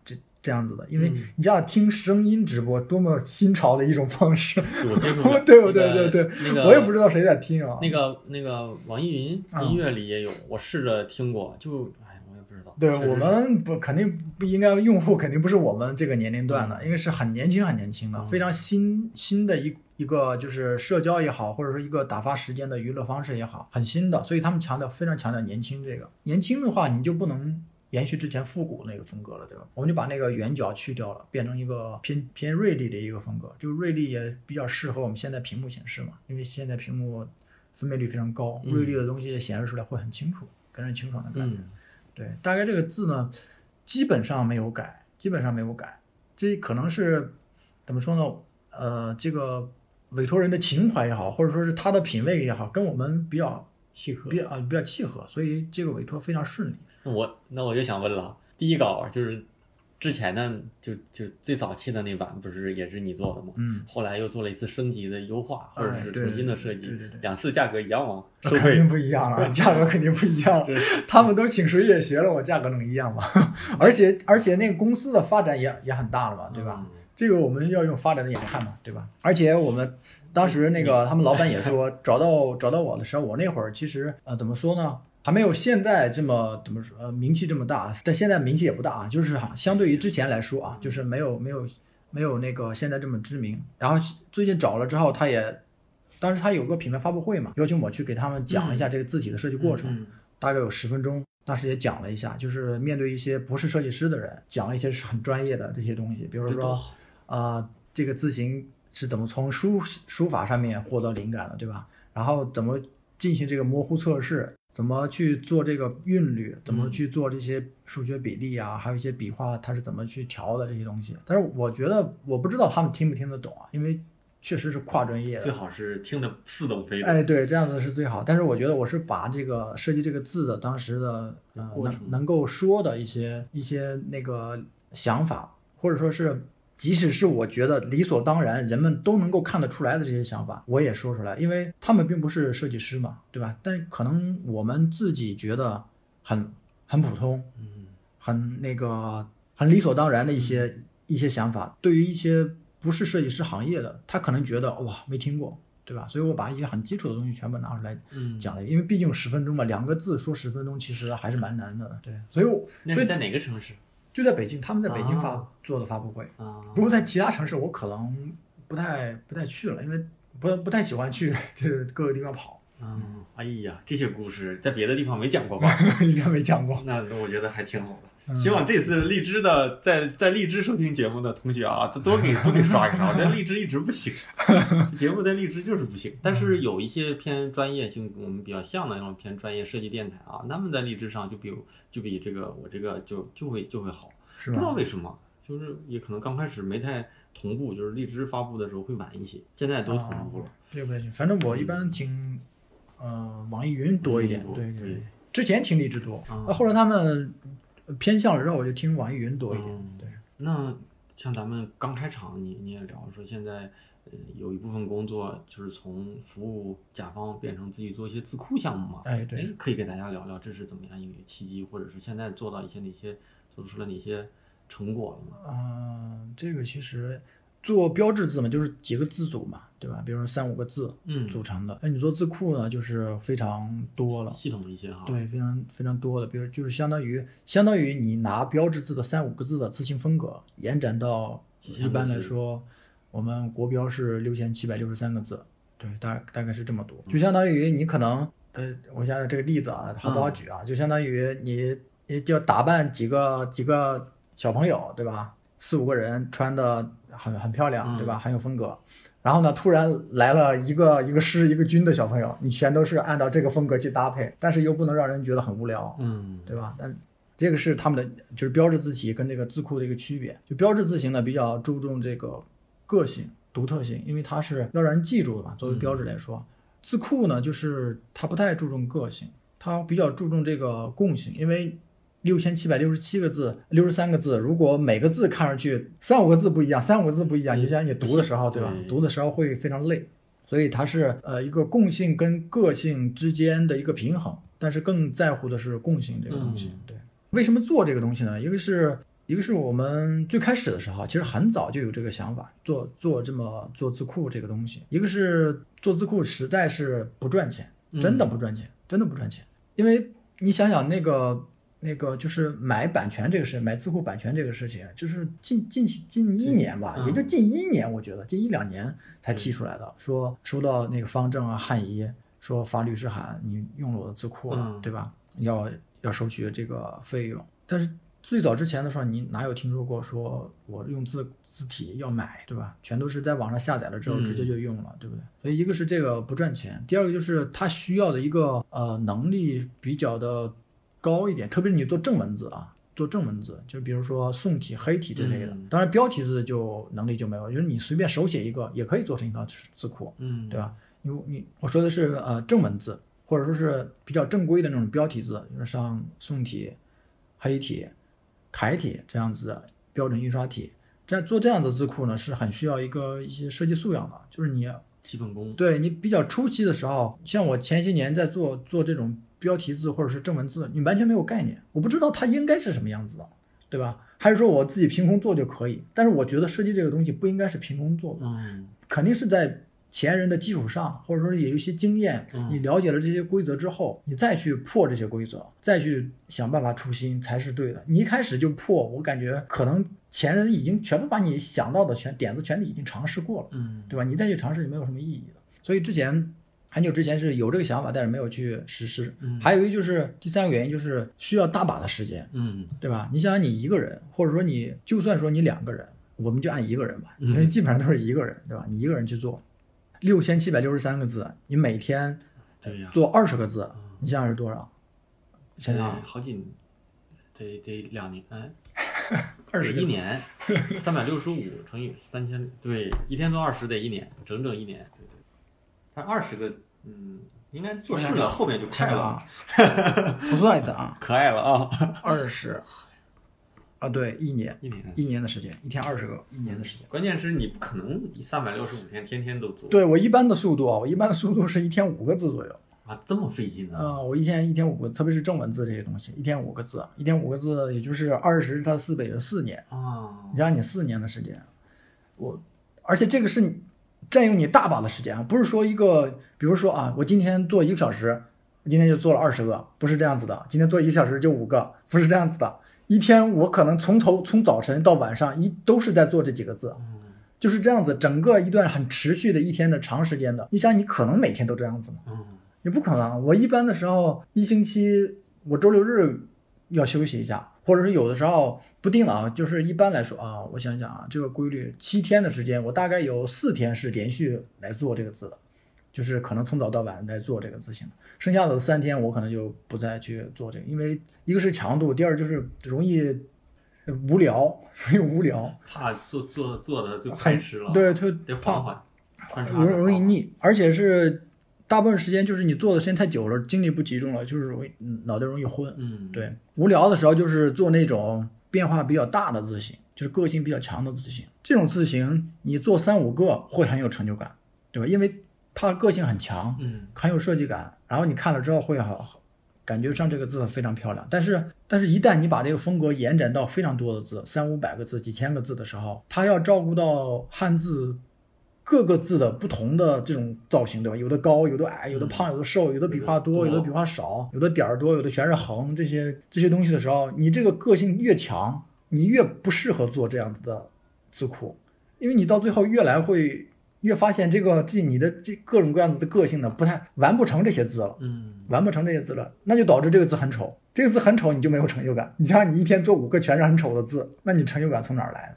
Speaker 2: 这这样子的，因为
Speaker 1: 嗯
Speaker 2: 你要听声音直播，多么新潮的一种方式。
Speaker 1: 就我接触过
Speaker 2: 对
Speaker 1: 那个
Speaker 2: 对对对
Speaker 1: 那个
Speaker 2: 我也不知道谁在听啊。
Speaker 1: 那个那个网易云
Speaker 2: 啊
Speaker 1: 音乐里也有，我试着听过，就哎，我也不知道。
Speaker 2: 对我们不肯定不应该，用户肯定不是我们这个年龄段的，因为是很年轻很年轻的，
Speaker 1: 嗯
Speaker 2: 非常新新的一一个就是社交也好，或者说一个打发时间的娱乐方式也好，很新的，所以他们强调非常强调年轻这个。年轻的话，你就不能延续之前复古那个风格了，对吧？我们就把那个圆角去掉了，变成一个偏偏锐利的一个风格，就锐利也比较适合我们现在屏幕显示嘛，因为现在屏幕分辨率非常高，
Speaker 1: 嗯
Speaker 2: 锐利的东西显示出来会很清楚，给人清爽的感觉。
Speaker 1: 嗯
Speaker 2: 对，大概这个字呢，基本上没有改，基本上没有改。这可能是怎么说呢？呃，这个委托人的情怀也好，或者说是他的品味也好，跟我们比较
Speaker 1: 契合
Speaker 2: 比。较啊比较契合，所以这个委托非常顺利。
Speaker 1: 那我那我就想问了，第一稿就是之前呢，就就最早期的那版不是也是你做的吗？
Speaker 2: 嗯，
Speaker 1: 后来又做了一次升级的优化，或者是重新的设计，
Speaker 2: 对对对
Speaker 1: 两次价格一样吗？
Speaker 2: 肯定不一样了，价格肯定不一样。他们都请水也学了，我价格能一样吗？而且而且那个公司的发展也也很大了嘛，对吧？
Speaker 1: 嗯
Speaker 2: 这个我们要用发展的眼看嘛，对吧？而且我们当时那个他们老板也 说，找到找到我的时候，我那会儿其实呃怎么说呢，还没有现在这么怎么说呃名气这么大，但现在名气也不大啊，就是哈相对于之前来说啊，就是没有没有没有那个现在这么知名。然后最近找了之后，他也当时他有个品牌发布会嘛，邀请我去给他们讲一下这个字体的设计过程。
Speaker 1: 嗯
Speaker 2: 大概有十分钟，当时也讲了一下，就是面对一些不是设计师的人，讲了一些是很专业的这些东西，比如说啊、这个字形是怎么从书书法上面获得灵感的，对吧？然后怎么进行这个模糊测试，怎么去做这个韵律，怎么去做这些数学比例啊，还有一些笔画，它是怎么去调的这些东西。但是我觉得我不知道他们听不听得懂啊，因为确实是跨专业的，
Speaker 1: 最好是听得似懂非懂。
Speaker 2: 哎，对，这样子是最好。但是我觉得我是把这个设计这个字的当时的呃能能够说的一些一些那个想法，或者说是即使是我觉得理所当然，人们都能够看得出来的这些想法，我也说出来，因为他们并不是设计师嘛，对吧？但可能我们自己觉得很很普通，
Speaker 1: 嗯。
Speaker 2: 很那个很理所当然的一些一些想法，对于一些不是设计师行业的，他可能觉得哇没听过，对吧？所以我把一些很基础的东西全部拿出来
Speaker 1: 嗯，
Speaker 2: 讲了，因为毕竟十分钟嘛，两个字说十分钟其实还是蛮难的，对，所以我所以
Speaker 1: 在哪个城市
Speaker 2: 就在北京，他们在北京发、
Speaker 1: 啊
Speaker 2: 做的发布会，
Speaker 1: 啊？
Speaker 2: 不过在其他城市我可能不太不太去了，因为不不太喜欢去 这个各个地方跑，
Speaker 1: 嗯，哎呀，这些故事在别的地方没讲过吧？
Speaker 2: 应该没讲过。
Speaker 1: 那我觉得还挺好的。
Speaker 2: 嗯
Speaker 1: 希望这次荔枝的在在荔枝收听节目的同学啊，都多给多给刷一刷。我在荔枝一直不行，节目在荔枝就是不行。但是有一些偏专业性，我们比较像的那种偏专业设计电台啊，他们在荔枝上就比就比这个我这个就就会就会好，
Speaker 2: 是
Speaker 1: 不知道？为什么，就是也可能刚开始没太同步，就是荔枝发布的时候会晚一些，现在都同步了。
Speaker 2: 这个不太行，反正我一般听，呃，网易云多一点对
Speaker 1: 对
Speaker 2: 对。之前听荔枝多，
Speaker 1: 啊
Speaker 2: 那后来他们偏向了之后，我就听网易云多一点。
Speaker 1: 嗯
Speaker 2: 对，
Speaker 1: 那像咱们刚开场，你你也聊说现在，呃，有一部分工作就是从服务甲方变成自己做一些自库项目嘛。
Speaker 2: 哎对，
Speaker 1: 可以给大家聊聊这是怎么样一个契机，或者是现在做到一些哪些做出了哪些成果了吗？
Speaker 2: 嗯、这个其实做标志字嘛，就是几个字组嘛，对吧？比如说三五个字
Speaker 1: 嗯，
Speaker 2: 组成的。那你做字库呢，就是非常多了。
Speaker 1: 系统一些哈。，
Speaker 2: 对，非常非常多的，比如就是相当于相当于你拿标志字的三五个字的字形风格延展到一般来说，我们国标是六千七百六十三个字，对，大大概是这么多，就相当于你可能，呃，我想想这个例子啊，好不好举啊？就相当于你你就打扮几个几个小朋友，对吧？四五个人穿的很很漂亮，对吧？很有风格。然后呢，突然来了一个一个师一个军的小朋友，你全都是按照这个风格去搭配，但是又不能让人觉得很无聊，
Speaker 1: 嗯，
Speaker 2: 对吧？但这个是他们的就是标志字体跟这个字库的一个区别。就标志字形呢，比较注重这个个性、独特性，因为它是要让人记住的嘛。作为标志来说，字库呢，就是它不太注重个性，它比较注重这个共性，因为。六千七百六十七个字，六十三个字。如果每个字看上去三五个字不一样，三五个字不一样，
Speaker 1: 嗯
Speaker 2: 你想你读的时候，对吧？读的时候会非常累，所以它是呃一个共性跟个性之间的一个平衡，但是更在乎的是共性这个东西。
Speaker 1: 嗯
Speaker 2: 对，为什么做这个东西呢？一个是一个是我们最开始的时候，其实很早就有这个想法，做做这么做字库这个东西。一个是做字库实在是不赚钱，真的不赚钱，真的不赚钱。因为你想想那个那个就是买版权这个事，买字库版权这个事情，就是近近期近一年吧，也就近一年，我觉得近一两年才提出来的，说收到那个方正啊、汉仪说发律师函，你用了我的字库了，对吧？要要收取这个费用，但是。最早之前的时候，你哪有听说过说我用字字体要买，对吧？全都是在网上下载了之后直接就用了，对不对？所以一个是这个不赚钱，第二个就是他需要的一个呃能力比较的高一点，特别是你做正文字啊，做正文字，就比如说宋体、黑体之类的。当然标题字就能力就没有，就是你随便手写一个也可以做成一套字库，嗯，对吧？你你我说的是呃正文字，或者说是比较正规的那种标题字，就是像宋体、黑体。楷体这样子的标准印刷体，这样做这样的字库呢，是很需要一个一些设计素养的，就是你
Speaker 1: 基本功。
Speaker 2: 对你比较初期的时候，像我前些年在做做这种标题字或者是正文字，你完全没有概念，我不知道它应该是什么样子的，对吧？还是说我自己凭空做就可以？但是我觉得设计这个东西不应该是凭空做的，嗯，肯定是在。前人的基础上，或者说也有一些经验，你了解了这些规则之后，你再去破这些规则，再去想办法出新才是对的。你一开始就破，我感觉可能前人已经全部把你想到的全点子全都已经尝试过了，嗯，对吧？你再去尝试就没有什么意义的。所以之前很久之前是有这个想法，但是没有去实施。还有一个就是第三个原因就是需要大把的时间，嗯，对吧？你想想你一个人，或者说你就算说你两个人，我们就按一个人吧，因 为基本上都是一个人，对吧？你一个人去做。六千七百六十三个字，你每天做二十个字，你想想是多少？想想
Speaker 1: 好几，得得两年，二十一年，三百六十五乘以三千，对，一天做二十得一年，整整一年，对对。但二十个，嗯，应该做顺了，后面就快了。
Speaker 2: 不算的啊，
Speaker 1: 可爱了啊，
Speaker 2: 二十。啊，对，
Speaker 1: 一
Speaker 2: 年，一年，一年的时间，一天二十个，一年的时间。
Speaker 1: 关键是你不可能三百六十五天天天都做。
Speaker 2: 对我一般的速度啊，我一般的速度是一天五个字左右。
Speaker 1: 啊，这么费劲呢？
Speaker 2: 啊，我一天一天五个，特别是正文字这些东西，一天五个字，一天五个字，也就是二十它四倍是四年啊。你想想，你四年的时间，我，而且这个是占用你大把的时间啊，不是说一个，比如说啊，我今天做一个小时，我今天就做了二十个，不是这样子的。今天做一个小时就五个，不是这样子的。一天我可能从头从早晨到晚上一都是在做这几个字，就是这样子，整个一段很持续的一天的长时间的。你想，你可能每天都这样子吗？嗯，你不可能。我一般的时候一星期我周六日要休息一下，或者是有的时候不定了啊。就是一般来说啊，我想想啊，这个规律七天的时间，我大概有四天是连续来做这个字的。就是可能从早到晚在做这个字形，剩下的三天我可能就不再去做这个，因为一个是强度，第二就是容易无聊，容易无聊，
Speaker 1: 怕做做做的就太迟了，
Speaker 2: 对，
Speaker 1: 特
Speaker 2: 怕容容易腻，而且是大部分时间就是你做的时间太久了，精力不集中了，就是容易脑袋容易昏，嗯，对，无聊的时候就是做那种变化比较大的字形，就是个性比较强的字形，这种字形你做三五个会很有成就感，对吧？因为它个性很强，嗯，很有设计感，然后你看了之后会好，感觉上这个字非常漂亮。但是，但是一旦你把这个风格延展到非常多的字，三五百个字、几千个字的时候，它要照顾到汉字各个字的不同的这种造型，对吧？有的高，有的矮，有的胖，有的瘦，有的笔画多，有的笔画少，有的点儿多，有的全是横，这些这些东西的时候，你这个个性越强，你越不适合做这样子的字库，因为你到最后越来会。越发现这个这你的这各种各样子的个性呢，不太完不成这些字了，嗯，完不成这些字了，那就导致这个字很丑，这个字很丑，你就没有成就感。你像你一天做五个全是很丑的字，那你成就感从哪儿来呢？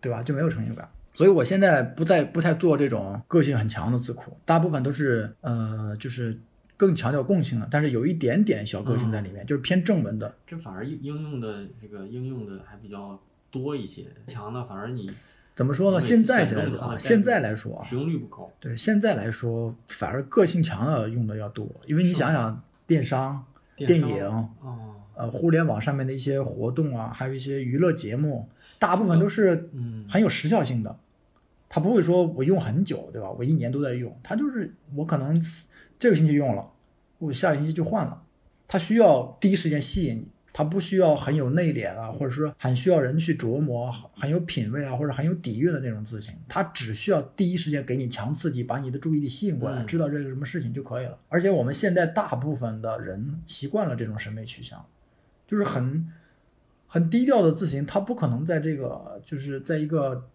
Speaker 2: 对吧？就没有成就感。所以我现在不再不太做这种个性很强的字库，大部分都是呃，就是更强调共性的，但是有一点点小个性在里面，就是偏正文的。
Speaker 1: 这反而应应用的这个应用的还比较多一些，强的反而你。
Speaker 2: 怎么说呢？现在来说啊，现在来说啊，
Speaker 1: 使用率不高。
Speaker 2: 对，现在来说反而个性强的用的要多，因为你想想，电商、电影，呃，互联网上面的一些活动啊，还有一些娱乐节目，大部分都是嗯很有时效性的，它不会说我用很久，对吧？我一年都在用，它就是我可能这个星期用了，我下个星期就换了，它需要第一时间吸引你，它不需要很有内敛啊，或者说很需要人去琢磨，很有品味啊，或者很有底蕴的那种自信。它只需要第一时间给你强刺激，把你的注意力吸引过来，
Speaker 1: 嗯
Speaker 2: 知道这个什么事情就可以了。而且我们现在大部分的人习惯了这种审美取向，就是很很低调的字形，它不可能在这个就是在一个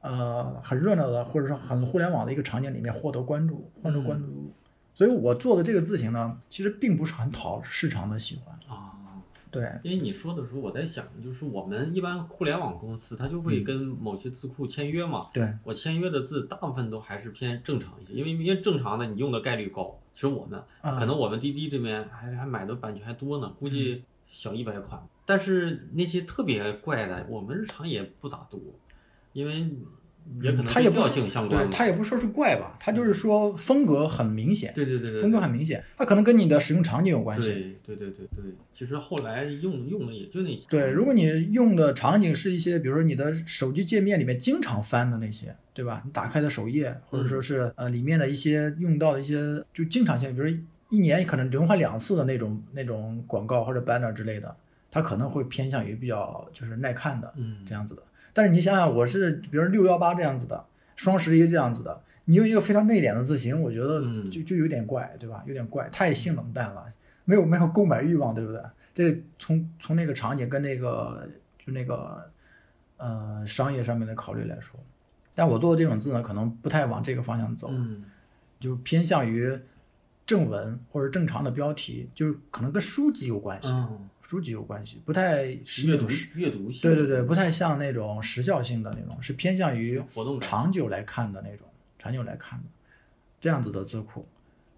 Speaker 2: 呃很热闹的或者说很互联网的一个场景里面获得关注，获得关注度。所以我做的这个字形呢，其实并不是很讨市场的喜欢。
Speaker 1: 啊。
Speaker 2: 对，
Speaker 1: 因为你说的时候，我在想，就是我们一般互联网公司，它就会跟某些字库签约嘛。
Speaker 2: 对，
Speaker 1: 我签约的字大部分都还是偏正常一些，因为因为正常的你用的概率高。其实我们
Speaker 2: 啊
Speaker 1: 可能我们滴滴这边还还买的版权还多呢，估计小一百款。但是那些特别怪的，我们日常也不咋多，因为也可能
Speaker 2: 它也不是
Speaker 1: 跟调性相关
Speaker 2: 对，
Speaker 1: 嘛。
Speaker 2: 它也不说是怪吧，它就是说风格很明显，
Speaker 1: 对对对对，
Speaker 2: 风格很明显，它可能跟你的使用场景有关系。
Speaker 1: 对对对对对，其实后来用用的也就那几
Speaker 2: 对，如果你用的场景是一些，比如说你的手机界面里面经常翻的那些，对吧？你打开的首页，或者说是呃里面的一些用到的一些就经常性，比如说一年可能轮换两次的那种那种广告或者 banner 之类的，它可能会偏向于比较就是耐看的
Speaker 1: 嗯
Speaker 2: 这样子的。但是你想想，我是比如六幺八这样子的，双十一这样子的，你用一个非常内敛的字形，我觉得
Speaker 1: 嗯
Speaker 2: 就就有点怪，对吧？有点怪，太性冷淡了，没有没有购买欲望，对不对？这从从那个场景跟那个就那个呃商业上面的考虑来说，但我做的这种字呢，可能不太往这个方向走，
Speaker 1: 嗯
Speaker 2: 就偏向于正文或者正常的标题，就是可能跟书籍有关系，
Speaker 1: 嗯，
Speaker 2: 书籍有关系，不太是
Speaker 1: 阅读阅读性
Speaker 2: 对对对，不太像那种时效性的那种，是偏向于
Speaker 1: 活动
Speaker 2: 长久来看的那种，长久来看的这样子的字库。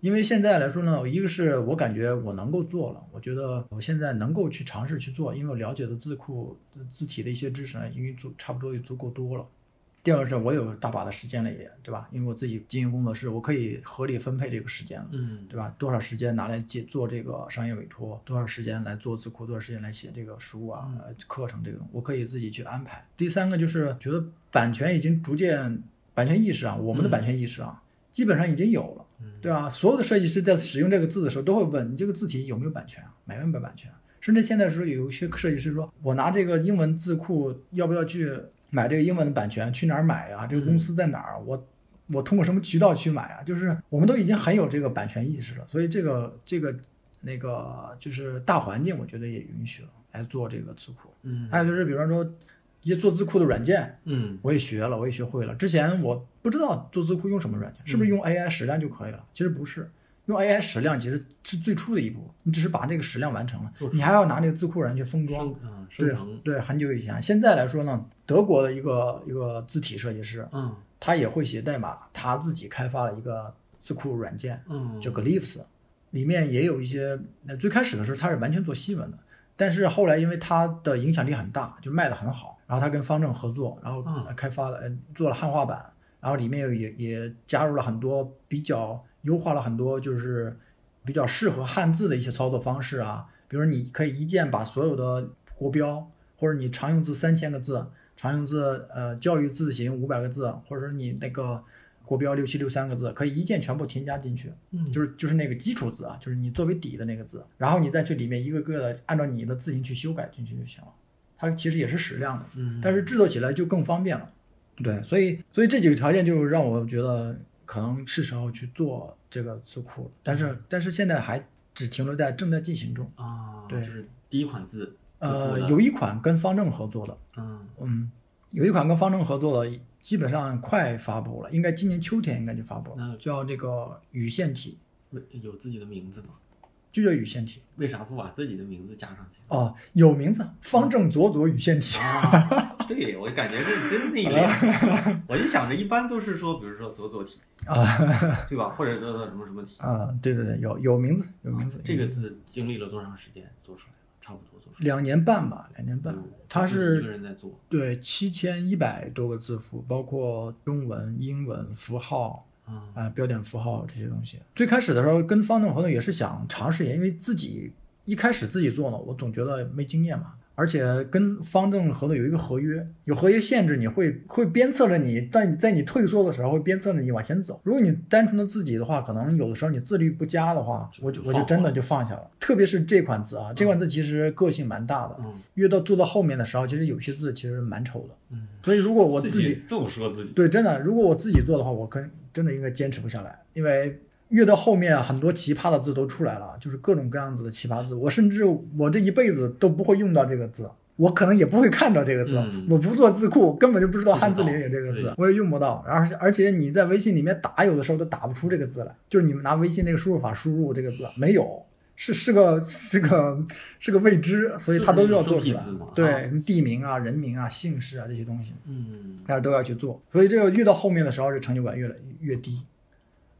Speaker 2: 因为现在来说呢，一个是我感觉我能够做了，我觉得我现在能够去尝试去做，因为我了解的字库字体的一些知识呢，因为足差不多也足够多了。第二个是我有大把的时间了也，对吧？因为我自己经营工作室，我可以合理分配这个时间了。
Speaker 1: 嗯
Speaker 2: 对吧？多少时间拿来接做这个商业委托，多少时间来做字库，多少时间来写这个书啊、呃课程这种，我可以自己去安排。第三个就是觉得版权已经逐渐版权意识啊，我们的版权意识啊，基本上已经有了，对吧？所有的设计师在使用这个字的时候，都会问你这个字体有没有版权啊，买没买版权啊？甚至现在说有一些设计师说，我拿这个英文字库要不要去买这个英文的版权？去哪儿买呀、这个公司在哪儿？我我通过什么渠道去买啊？就是我们都已经很有这个版权意识了，所以这个这个那个就是大环境，我觉得也允许了来做这个字库。
Speaker 1: 嗯
Speaker 2: 还有就是，比方说一些做字库的软件，
Speaker 1: 嗯
Speaker 2: 我也学了，我也学会了。之前我不知道做字库用什么软件，是不是用 AI 矢量就可以了？其实不是，用 AI 矢量其实是最初的一步，你只是把这个矢量完成了你还要拿那个字库软件去封装。
Speaker 1: 嗯
Speaker 2: 对对，很久以前，现在来说呢，德国的一个一个字体设计师，
Speaker 1: 嗯
Speaker 2: 他也会写代码，他自己开发了一个字库软件，
Speaker 1: 嗯
Speaker 2: 叫 Glyphs，里面也有一些。那最开始的时候，他是完全做西文的，但是后来因为他的影响力很大，就卖的很好，然后他跟方正合作，然后
Speaker 1: 嗯
Speaker 2: 开发了、嗯做了汉化版，然后里面也也加入了很多比较优化了很多，就是比较适合汉字的一些操作方式啊，比如你可以一键把所有的国标或者你常用字三千个字，常用字呃教育字形五百个字，或者说你那个国标六七六三个字，可以一键全部添加进去，
Speaker 1: 嗯
Speaker 2: 就是就是那个基础字啊，就是你作为底的那个字，然后你再去里面一个个的按照你的字形去修改进去就行了。它其实也是矢量的，
Speaker 1: 嗯
Speaker 2: 但是制作起来就更方便了。对，所以所以这几个条件就让我觉得可能是时候去做这个字库了，但是但是现在还只停留在正在进行中。
Speaker 1: 啊，
Speaker 2: 对。
Speaker 1: 就是第一款字
Speaker 2: 呃，有一款跟方正合作的，
Speaker 1: 嗯。
Speaker 2: 嗯，有一款跟方正合作的，基本上快发布了，应该今年秋天应该就发布了，叫这个羽线体，
Speaker 1: 有自己的名字吗？
Speaker 2: 就叫羽线体。
Speaker 1: 为啥不把自己的名字加上去？
Speaker 2: 哦，有名字，方正佐佐羽线体。
Speaker 1: 啊，对我感觉这真内敛。我就想着，一般都是说，比如说左左体，
Speaker 2: 啊
Speaker 1: 对吧？或者叫做什么什么体。
Speaker 2: 啊，对对对，有有名字，有名字。
Speaker 1: 这个字经历了多长时间做出来的？差不多做出来
Speaker 2: 两年半吧，两年半
Speaker 1: 嗯。
Speaker 2: 是
Speaker 1: 一个
Speaker 2: 是
Speaker 1: 人在做。
Speaker 2: 对七千一百多个字符，包括中文、英文、符号
Speaker 1: 啊、
Speaker 2: 标点符号这些东西。最开始的时候跟方总合作也是想尝试一下，因为自己一开始自己做呢，我总觉得没经验嘛，而且跟方正合作有一个合约，有合约限制，你会会鞭策着你，在你在你退缩的时候会鞭策着你往前走。如果你单纯的自己的话，可能有的时候你自律不佳的话，我就我就真的就放下了。特别是这款字啊，这款字其实个性蛮大的，
Speaker 1: 嗯
Speaker 2: 越到做到后面的时候，其实有些字其实蛮丑的。
Speaker 1: 嗯，
Speaker 2: 所以如果我自己
Speaker 1: 这么说自己，
Speaker 2: 对，真的，如果我自己做的话，我跟真的应该坚持不下来，因为越到后面啊很多奇葩的字都出来了，就是各种各样子的奇葩字，我甚至我这一辈子都不会用到这个字。我可能也不会看到这个字，
Speaker 1: 嗯
Speaker 2: 我不做字库，根本就不知道汉字里面有这个字，我也用不到。而且而且你在微信里面打，有的时候都打不出这个字来，就是你们拿微信那个输入法输入这个字没有，是是个是个是个未知，所以他都要做出来。对地名啊、人名啊、姓氏啊这些东西。
Speaker 1: 嗯
Speaker 2: 大家都要去做，所以这个越到后面的时候，这成就感越来越低，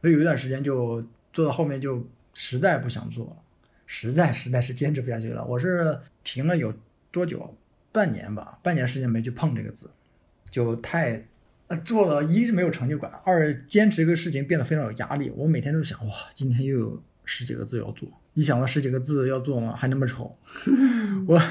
Speaker 2: 所以有一段时间就做到后面就实在不想做了，实在实在是坚持不下去了。我是停了有多久？半年吧，半年时间没去碰这个字，就太呃做了，一是没有成就感，二坚持这个事情变得非常有压力。我每天都想，哇，今天又有十几个字要做，一想到十几个字要做嘛，还那么丑，我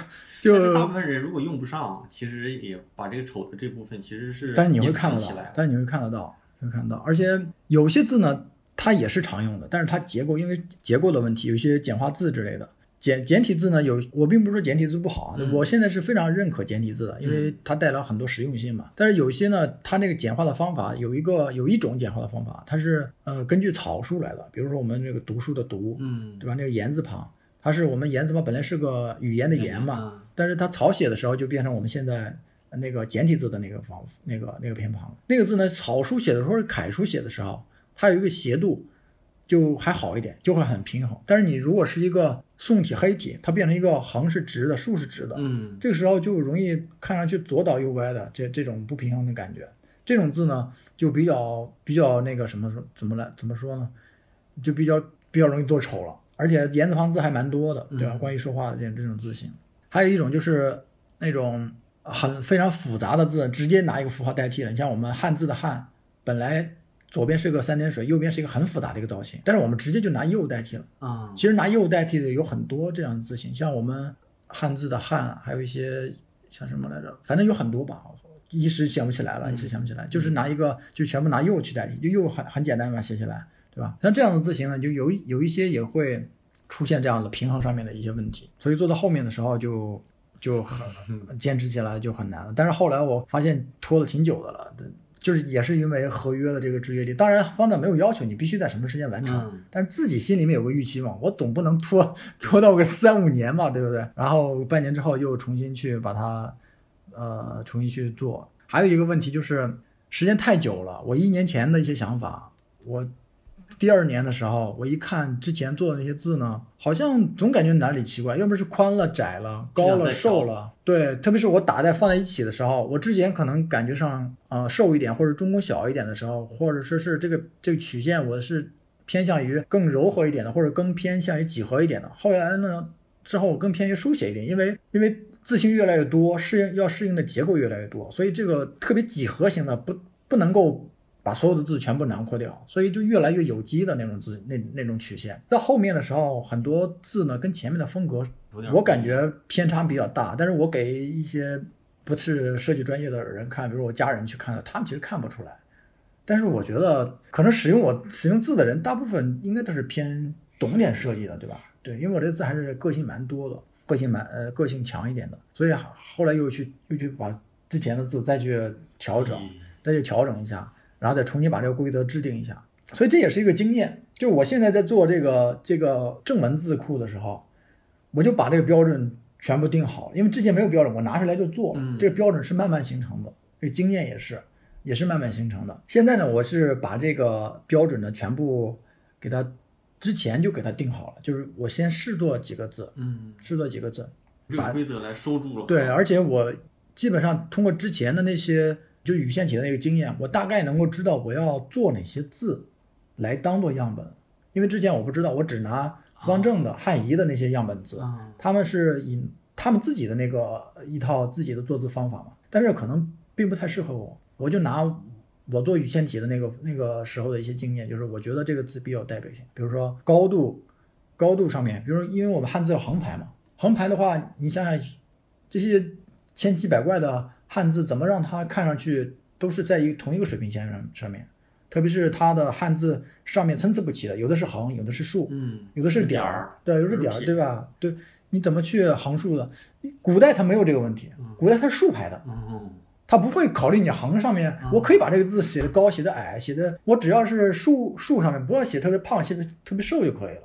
Speaker 2: 就
Speaker 1: 是大部分人如果用不上，其实也把这个丑的这部分其实是
Speaker 2: 但是你会看得到
Speaker 1: 藏起来，，
Speaker 2: 但是你会看得到，你会看到，而且有些字呢，它也是常用的，但是它结构因为结构的问题，有些简化字之类的。简简体字呢，有我并不是说简体字不好啊，
Speaker 1: 嗯
Speaker 2: 我现在是非常认可简体字的，因为它带来很多实用性嘛。但是有一些呢，它那个简化的方法有一个有一种简化的方法，它是呃根据草书来的，比如说我们这个读书的读，
Speaker 1: 嗯，
Speaker 2: 对吧？那个言字旁，它是我们言字旁本来是个语言的言嘛，
Speaker 1: 嗯
Speaker 2: 但是它草写的时候就变成我们现在那个简体字的那个方那个那个偏旁。那个字呢，草书写的时候，楷书写的时候，它有一个斜度，就还好一点，就会很平衡。但是你如果是一个宋体黑体，它变成一个横是直的，竖是直的，
Speaker 1: 嗯
Speaker 2: 这个时候就容易看上去左倒右歪的这这种不平衡的感觉。这种字呢，就比较比较那个什么说怎么来怎么说呢，就比较比较容易做丑了，而且言字旁字还蛮多的，对吧？
Speaker 1: 嗯
Speaker 2: 关于说话的这这种字形，还有一种就是那种很非常复杂的字，直接拿一个符号代替了。你像我们汉字的汉，本来左边是个三点水，右边是一个很复杂的一个造型，但是我们直接就拿右代替了。
Speaker 1: 啊
Speaker 2: 其实拿右代替的有很多这样的字形，像我们汉字的汉，还有一些像什么来着，反正有很多吧，一时想不起来了，一时想不起来，就是拿一个就全部拿右去代替，就右很很简单嘛，写起来，对吧？像这样的字形呢，就有有一些也会出现这样的平衡上面的一些问题，所以做到后面的时候就就很坚持起来就很难了。但是后来我发现拖了挺久的了，对就是也是因为合约的这个制约力，当然方丈没有要求你必须在什么时间完成，
Speaker 1: 嗯
Speaker 2: 但是自己心里面有个预期嘛，我总不能拖 拖到个三五年嘛，对不对？然后半年之后又重新去把它，呃，重新去做。还有一个问题就是时间太久了，我一年前的一些想法，我第二年的时候，我一看之前做的那些字呢，好像总感觉哪里奇怪，要不是宽了、窄了、高了、瘦了，对，特别是我打在放在一起的时候，我之前可能感觉上呃瘦一点或者中宫小一点的时候，或者说是这个这个曲线我是偏向于更柔和一点的，或者更偏向于几何一点的。后来呢之后我更偏于书写一点，因为因为字形越来越多，适应要适应的结构越来越多，所以这个特别几何型的不不能够把所有的字全部囊括掉，所以就越来越有机的那种字那那种曲线。到后面的时候，很多字呢跟前面的风格我感觉偏差比较大，但是我给一些不是设计专业的人看，比如我家人去看的，他们其实看不出来。但是我觉得，可能使用我使用字的人，大部分应该都是偏懂点设计的，对吧？对，因为我这字还是个性蛮多的，个性蛮呃个性强一点的，所以后来又去又去把之前的字再去调整，再去调整一下，然后再重新把这个规则制定一下。所以这也是一个经验。就是我现在在做这个这个正文字库的时候，我就把这个标准全部定好，因为之前没有标准，我拿出来就做。
Speaker 1: 嗯
Speaker 2: 这个标准是慢慢形成的，这个经验也是也是慢慢形成的。现在呢，我是把这个标准呢全部给它之前就给它定好了，就是我先试做几个字，
Speaker 1: 嗯，
Speaker 2: 试做几个字，
Speaker 1: 这个规则来收住了。
Speaker 2: 对，而且我基本上通过之前的那些就语线体的那个经验，我大概能够知道我要做哪些字来当做样本，因为之前我不知道，我只拿方正的、汉仪的那些样本字，
Speaker 1: 啊，
Speaker 2: 他们是以他们自己的那个一套自己的做字方法嘛，但是可能并不太适合我，我就拿我做语线体的那个那个时候的一些经验，就是我觉得这个字比较有代表性，比如说高度，高度上面，比如说因为我们汉字有横排嘛，横排的话，你想想，这些千奇百怪的汉字怎么让它看上去都是在一同一个水平线上上面？特别是它的汉字上面参差不齐的，有的是横，有的是竖，
Speaker 1: 嗯，
Speaker 2: 有的是
Speaker 1: 点
Speaker 2: 点儿，对，有的是点儿，对吧？对，你怎么去横竖的？古代它没有这个问题，古代它是竖排的，
Speaker 1: 嗯
Speaker 2: 它不会考虑你横上面，我可以把这个字写的高，写的矮，写的我只要是竖竖上面，不要写特别胖，写的特别瘦就可以了。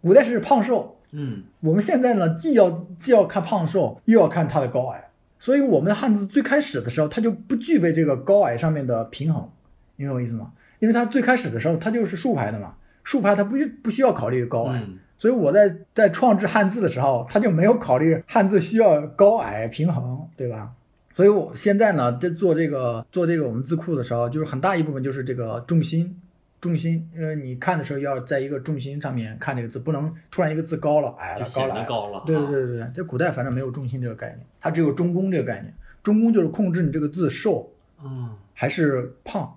Speaker 2: 古代是胖瘦，
Speaker 1: 嗯
Speaker 2: 我们现在呢，既要既要看胖瘦，又要看它的高矮，所以我们的汉字最开始的时候，它就不具备这个高矮上面的平衡，你明白我意思吗？因为它最开始的时候，它就是竖排的嘛，竖排它不需不需要考虑高矮，
Speaker 1: 嗯
Speaker 2: 所以我在在创制汉字的时候，它就没有考虑汉字需要高矮平衡，对吧？所以我现在呢，在做这个做这个我们字库的时候，就是很大一部分就是这个重心，重心，呃，你看的时候要在一个重心上面看这个字，不能突然一个字高了、矮了、高了、
Speaker 1: 高了，
Speaker 2: 对对对对对，在古代反正没有重心这个概念，它只有中宫这个概念。中宫就是控制你这个字瘦
Speaker 1: 嗯
Speaker 2: 还是胖，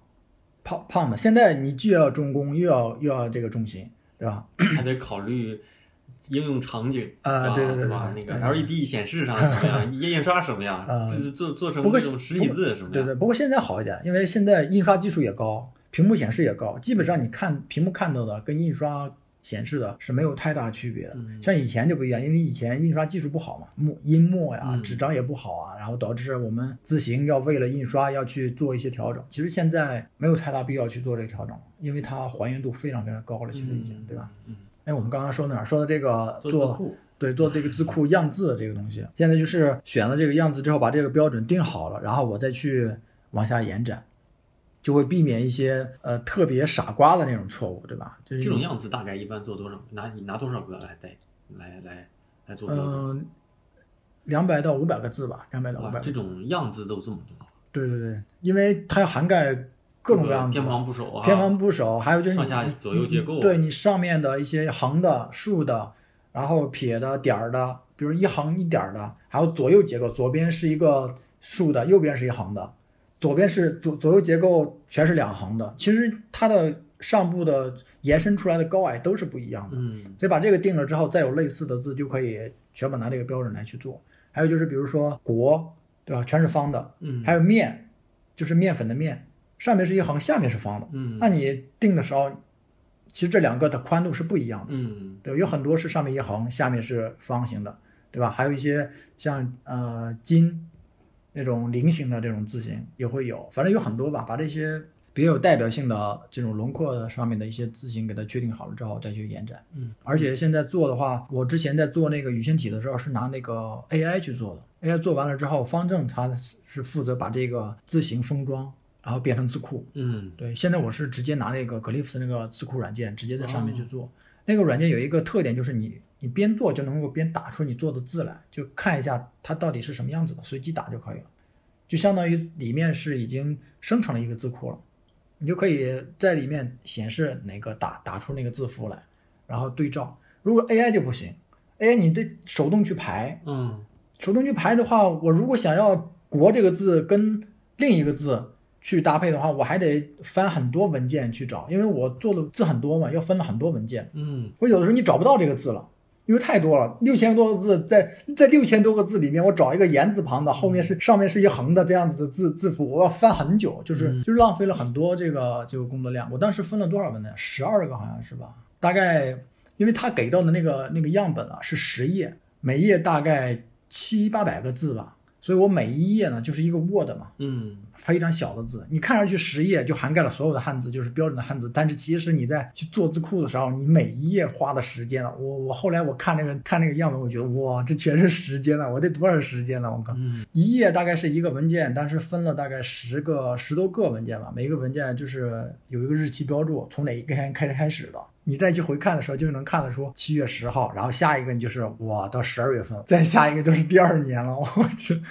Speaker 2: 胖胖的。现在你既要中宫，又要又要这个重心，对吧？
Speaker 1: 还得考虑应用场景
Speaker 2: 啊对对对
Speaker 1: 对吧？那个 LED 显示上什么样，印印刷什么样
Speaker 2: 啊，
Speaker 1: 就是做做成
Speaker 2: 不过
Speaker 1: 这种实体字什么样，
Speaker 2: 对对，不过现在好一点，因为现在印刷技术也高，屏幕显示也高，基本上你看屏幕看到的跟印刷显示的是没有太大区别的。
Speaker 1: 嗯
Speaker 2: 像以前就不一样，因为以前印刷技术不好嘛，墨印墨呀、
Speaker 1: 嗯
Speaker 2: 纸张也不好啊，然后导致我们字形要为了印刷要去做一些调整。其实现在没有太大必要去做这个调整，因为它还原度非常非常高了，其实已经，
Speaker 1: 嗯
Speaker 2: 对吧？？
Speaker 1: 嗯，
Speaker 2: 哎，我们刚刚说哪儿？说的这个
Speaker 1: 做，
Speaker 2: 对，做这个字库样字这个东西，现在就是选了这个样子之后，把这个标准定好了，然后我再去往下延展，就会避免一些呃特别傻瓜的那种错误，对吧？就是
Speaker 1: 这种样子大概一般做多少？拿你拿多少个来带来来来做？
Speaker 2: 嗯，两百到五百个字吧，两百到五
Speaker 1: 哇，
Speaker 2: 百个。
Speaker 1: 这种样子都这么多，
Speaker 2: 对对对，因为它要涵盖各种各样的
Speaker 1: 偏旁部首啊，
Speaker 2: 偏旁部首，还有就是
Speaker 1: 上下左右结构
Speaker 2: 你对你上面的一些横的、竖的，然后撇的、点儿的，比如一横一点儿的，还有左右结构，左边是一个竖的，右边是一横的，左边是左左右结构全是两横的，其实它的上部的延伸出来的高矮都是不一样的。
Speaker 1: 嗯
Speaker 2: 所以把这个定了之后，再有类似的字就可以全部拿这个标准来去做。还有就是比如说国，对吧？全是方的，
Speaker 1: 嗯，
Speaker 2: 还有面，就是面粉的面，上面是一横，下面是方的。
Speaker 1: 嗯
Speaker 2: 那你定的时候，其实这两个的宽度是不一样的，
Speaker 1: 嗯
Speaker 2: 对？有很多是上面一横，下面是方形的，对吧？还有一些像呃金那种菱形的这种字形也会有，反正有很多吧。把这些比较有代表性的这种轮廓的上面的一些字形给它确定好了之后，再去延展。
Speaker 1: 嗯，
Speaker 2: 而且现在做的话，我之前在做那个羽线体的时候是拿那个 AI 去做的，AI 做完了之后，方正它是负责把这个字形封装，然后变成字库。
Speaker 1: 嗯
Speaker 2: 对，现在我是直接拿那个 Glyphs 那个字库软件，直接在上面去做。那个软件有一个特点，就是你你边做就能够边打出你做的字来，就看一下它到底是什么样子的，随机打就可以了。就相当于里面是已经生成了一个字库了，你就可以在里面显示哪个打打出那个字符来，然后对照。如果 AI 就不行，AI 你得手动去排，
Speaker 1: 嗯
Speaker 2: 手动去排的话，我如果想要“国”这个字跟另一个字去搭配的话，我还得翻很多文件去找，因为我做的字很多嘛，要分了很多文件。
Speaker 1: 嗯
Speaker 2: 我有的时候你找不到这个字了，因为太多了，六千多个字，在在六千多个字里面，我找一个言字旁的，后面是上面是一横的这样子的字字符，我要翻很久，就是、
Speaker 1: 嗯
Speaker 2: 就是浪费了很多这个这个工作量。我当时分了多少文呢？十二个好像是吧？大概因为他给到的那个那个样本啊是十页，每页大概七八百个字吧，所以我每一页呢就是一个 Word 嘛，
Speaker 1: 嗯
Speaker 2: 非常小的字，你看上去十页就涵盖了所有的汉字，就是标准的汉字。但是其实你在去做字库的时候，你每一页花的时间了，我我后来我看那个看那个样本，我觉得哇，这全是时间了，我得多少时间了？我靠，
Speaker 1: 嗯
Speaker 2: 一页大概是一个文件，但是分了大概十个十多个文件吧，每一个文件就是有一个日期标注，从哪一天开始开始的。你再去回看的时候，就能看得出七月十号，然后下一个你就是哇，到十二月份，再下一个就是第二年了，我去，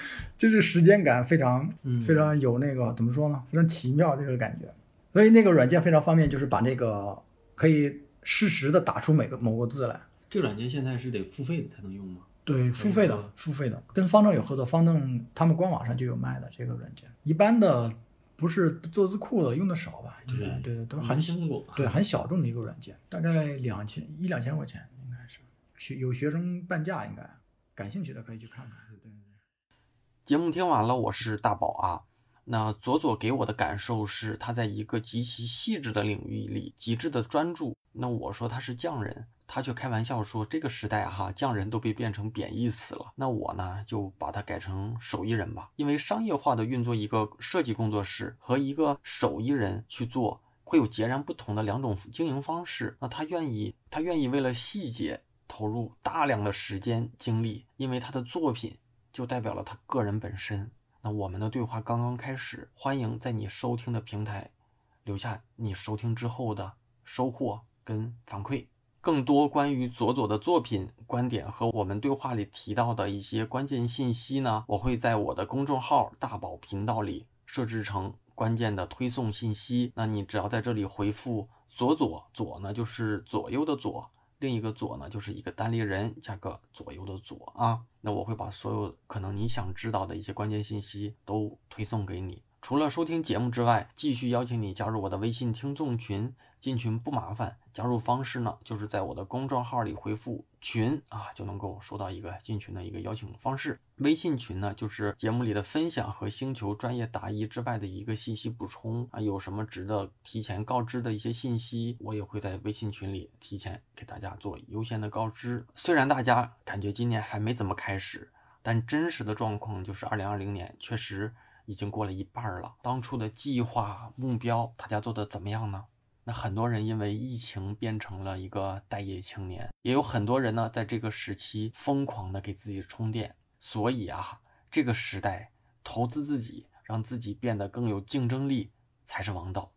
Speaker 2: 就是时间感非常
Speaker 1: 嗯
Speaker 2: 非常有那个怎么说呢？非常奇妙这个感觉。所以那个软件非常方便，就是把那个可以实时的打出每个某个字来。
Speaker 1: 这个软件现在是得付费的才能用吗？
Speaker 2: 对，付费的
Speaker 1: 嗯，
Speaker 2: 付费的，跟方正有合作，方正他们官网上就有卖的这个软件。一般的不是做字库的用的少吧？应该对对，都是很小。对很小众的一个软件，大概两千一两千块钱应该是，学有学生半价应该，感兴趣的可以去看看。
Speaker 1: 节目听完了，我是大宝啊。那左左给我的感受是，他在一个极其细致的领域里极致的专注。那我说他是匠人，他却开玩笑说这个时代哈，匠人都被变成贬义词了。那我呢，就把它改成手艺人吧。因为商业化的运作一个设计工作室和一个手艺人去做，会有截然不同的两种经营方式。那他愿意，他愿意为了细节投入大量的时间精力，因为他的作品就代表了他个人本身。那我们的对话刚刚开始，欢迎在你收听的平台留下你收听之后的收获跟反馈。更多关于左左的作品观点和我们对话里提到的一些关键信息呢，我会在我的公众号大宝频道里设置成关键的推送信息。那你只要在这里回复“左左左”呢，就是左右的左。另一个左呢，就是一个单立人加个左右的左啊，那我会把所有可能你想知道的一些关键信息都推送给你。除了收听节目之外，继续邀请你加入我的微信听众群。进群不麻烦，加入方式呢，就是在我的公众号里回复“群”啊，就能够收到一个进群的一个邀请方式。微信群呢，就是节目里的分享和星球专业答疑之外的一个信息补充啊。有什么值得提前告知的一些信息，我也会在微信群里提前给大家做优先的告知。虽然大家感觉今年还没怎么开始，但真实的状况就是二零二零年确实。已经过了一半了，当初的计划目标，大家做的怎么样呢？那很多人因为疫情变成了一个待业青年，也有很多人呢，在这个时期疯狂的给自己充电。所以啊，这个时代投资自己，让自己变得更有竞争力才是王道。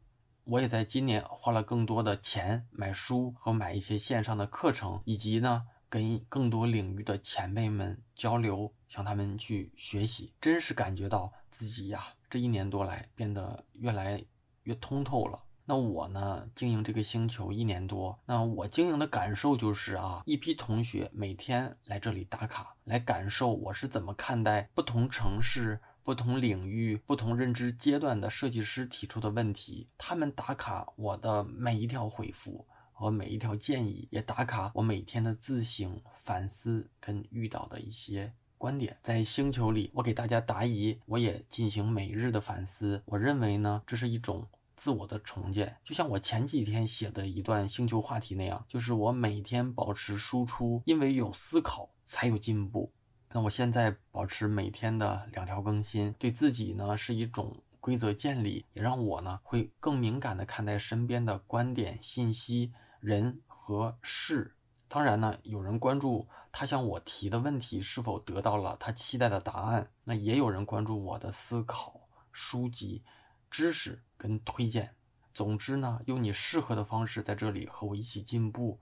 Speaker 1: 我也在今年花了更多的钱买书和买一些线上的课程，以及呢。跟更多领域的前辈们交流，向他们去学习，真是感觉到自己呀，这一年多来变得越来越通透了。那我呢，经营这个星球一年多，那我经营的感受就是啊，一批同学每天来这里打卡，来感受我是怎么看待不同城市、不同领域、不同认知阶段的设计师提出的问题，他们打卡我的每一条回复。和每一条建议也打卡我每天的自省反思跟遇到的一些观点，在星球里我给大家答疑，我也进行每日的反思。我认为呢，这是一种自我的重建，就像我前几天写的一段星球话题那样，就是我每天保持输出，因为有思考才有进步。那我现在保持每天的两条更新，对自己呢是一种。规则建立也让我呢会更敏感的看待身边的观点、信息、人和事。当然呢，有人关注他向我提的问题是否得到了他期待的答案，那也有人关注我的思考、书籍、知识跟推荐。总之呢，用你适合的方式在这里和我一起进步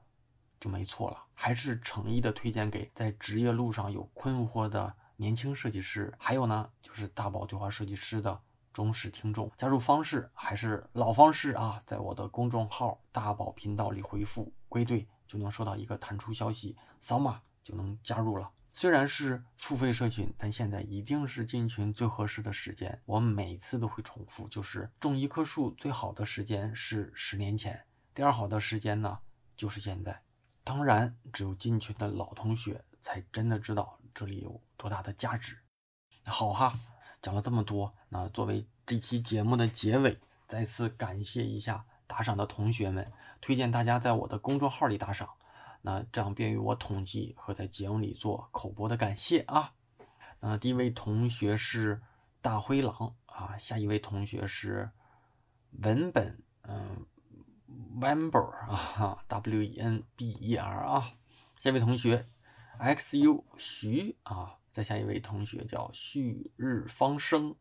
Speaker 1: 就没错了。还是诚意的推荐给在职业路上有困惑的年轻设计师，还有呢就是大宝对话设计师的。忠实听众，加入方式还是老方式啊，在我的公众号大宝频道里回复“归队”，就能收到一个弹出消息，扫码就能加入了。虽然是付费社群，但现在一定是进群最合适的时间。我每次都会重复，就是种一棵树最好的时间是十年前，第二好的时间呢就是现在。当然，只有进群的老同学才真的知道这里有多大的价值。好哈。讲了这么多，那作为这期节目的结尾，再次感谢一下打赏的同学们，推荐大家在我的公众号里打赏，那这样便于我统计和在节目里做口播的感谢啊。那第一位同学是大灰狼啊，下一位同学是文本，嗯，Wember 啊，W E N B E R 啊，下一位同学 X U 徐啊。再下一位同学叫旭日方升，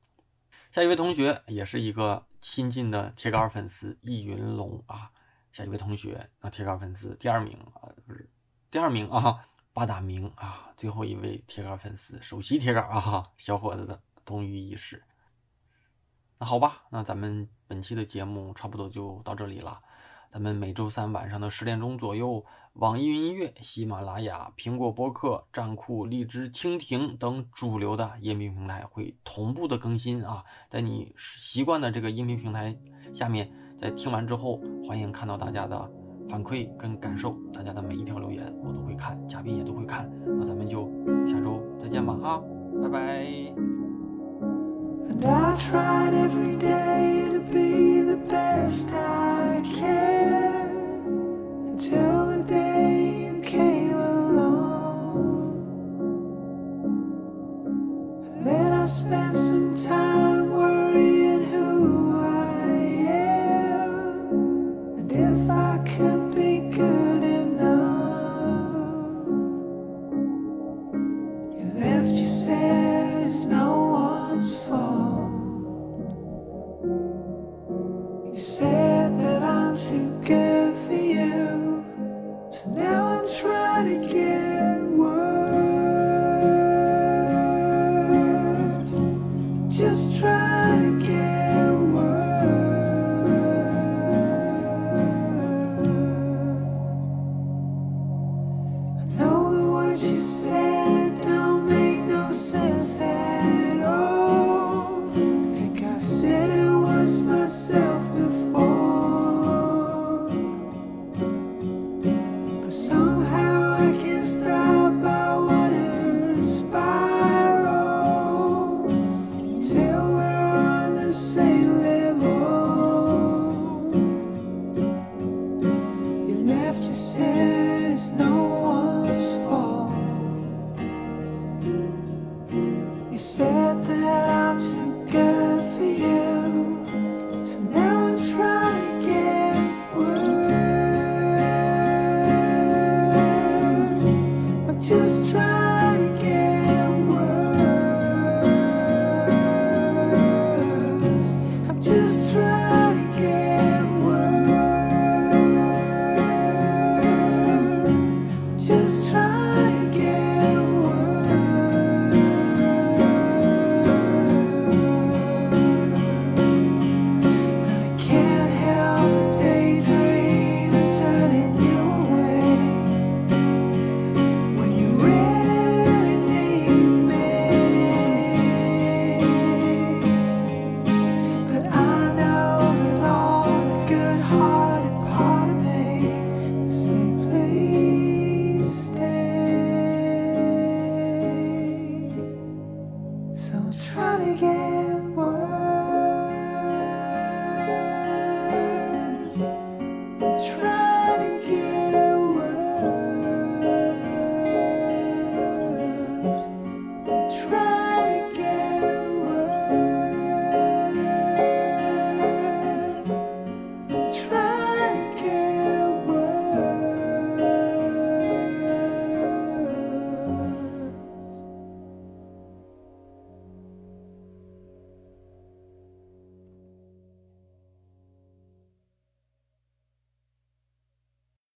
Speaker 1: 下一位同学也是一个新进的铁杆粉丝易云龙啊。下一位同学啊，铁杆粉丝第二名啊，不是第二名啊，八大名啊。最后一位铁杆粉丝，首席铁杆啊，小伙子的东隅意识。那好吧，那咱们本期的节目差不多就到这里了。咱们每周三晚上的十点钟左右，网易云音乐、喜马拉雅、苹果播客、站酷、荔枝、蜻蜓等主流的音频平台会同步的更新啊。在你习惯的这个音频平台下面，在听完之后，欢迎看到大家的反馈跟感受，大家的每一条留言我都会看，嘉宾也都会看。那咱们就下周再见吧，哈，拜拜。
Speaker 3: And I tried every day to be the best I can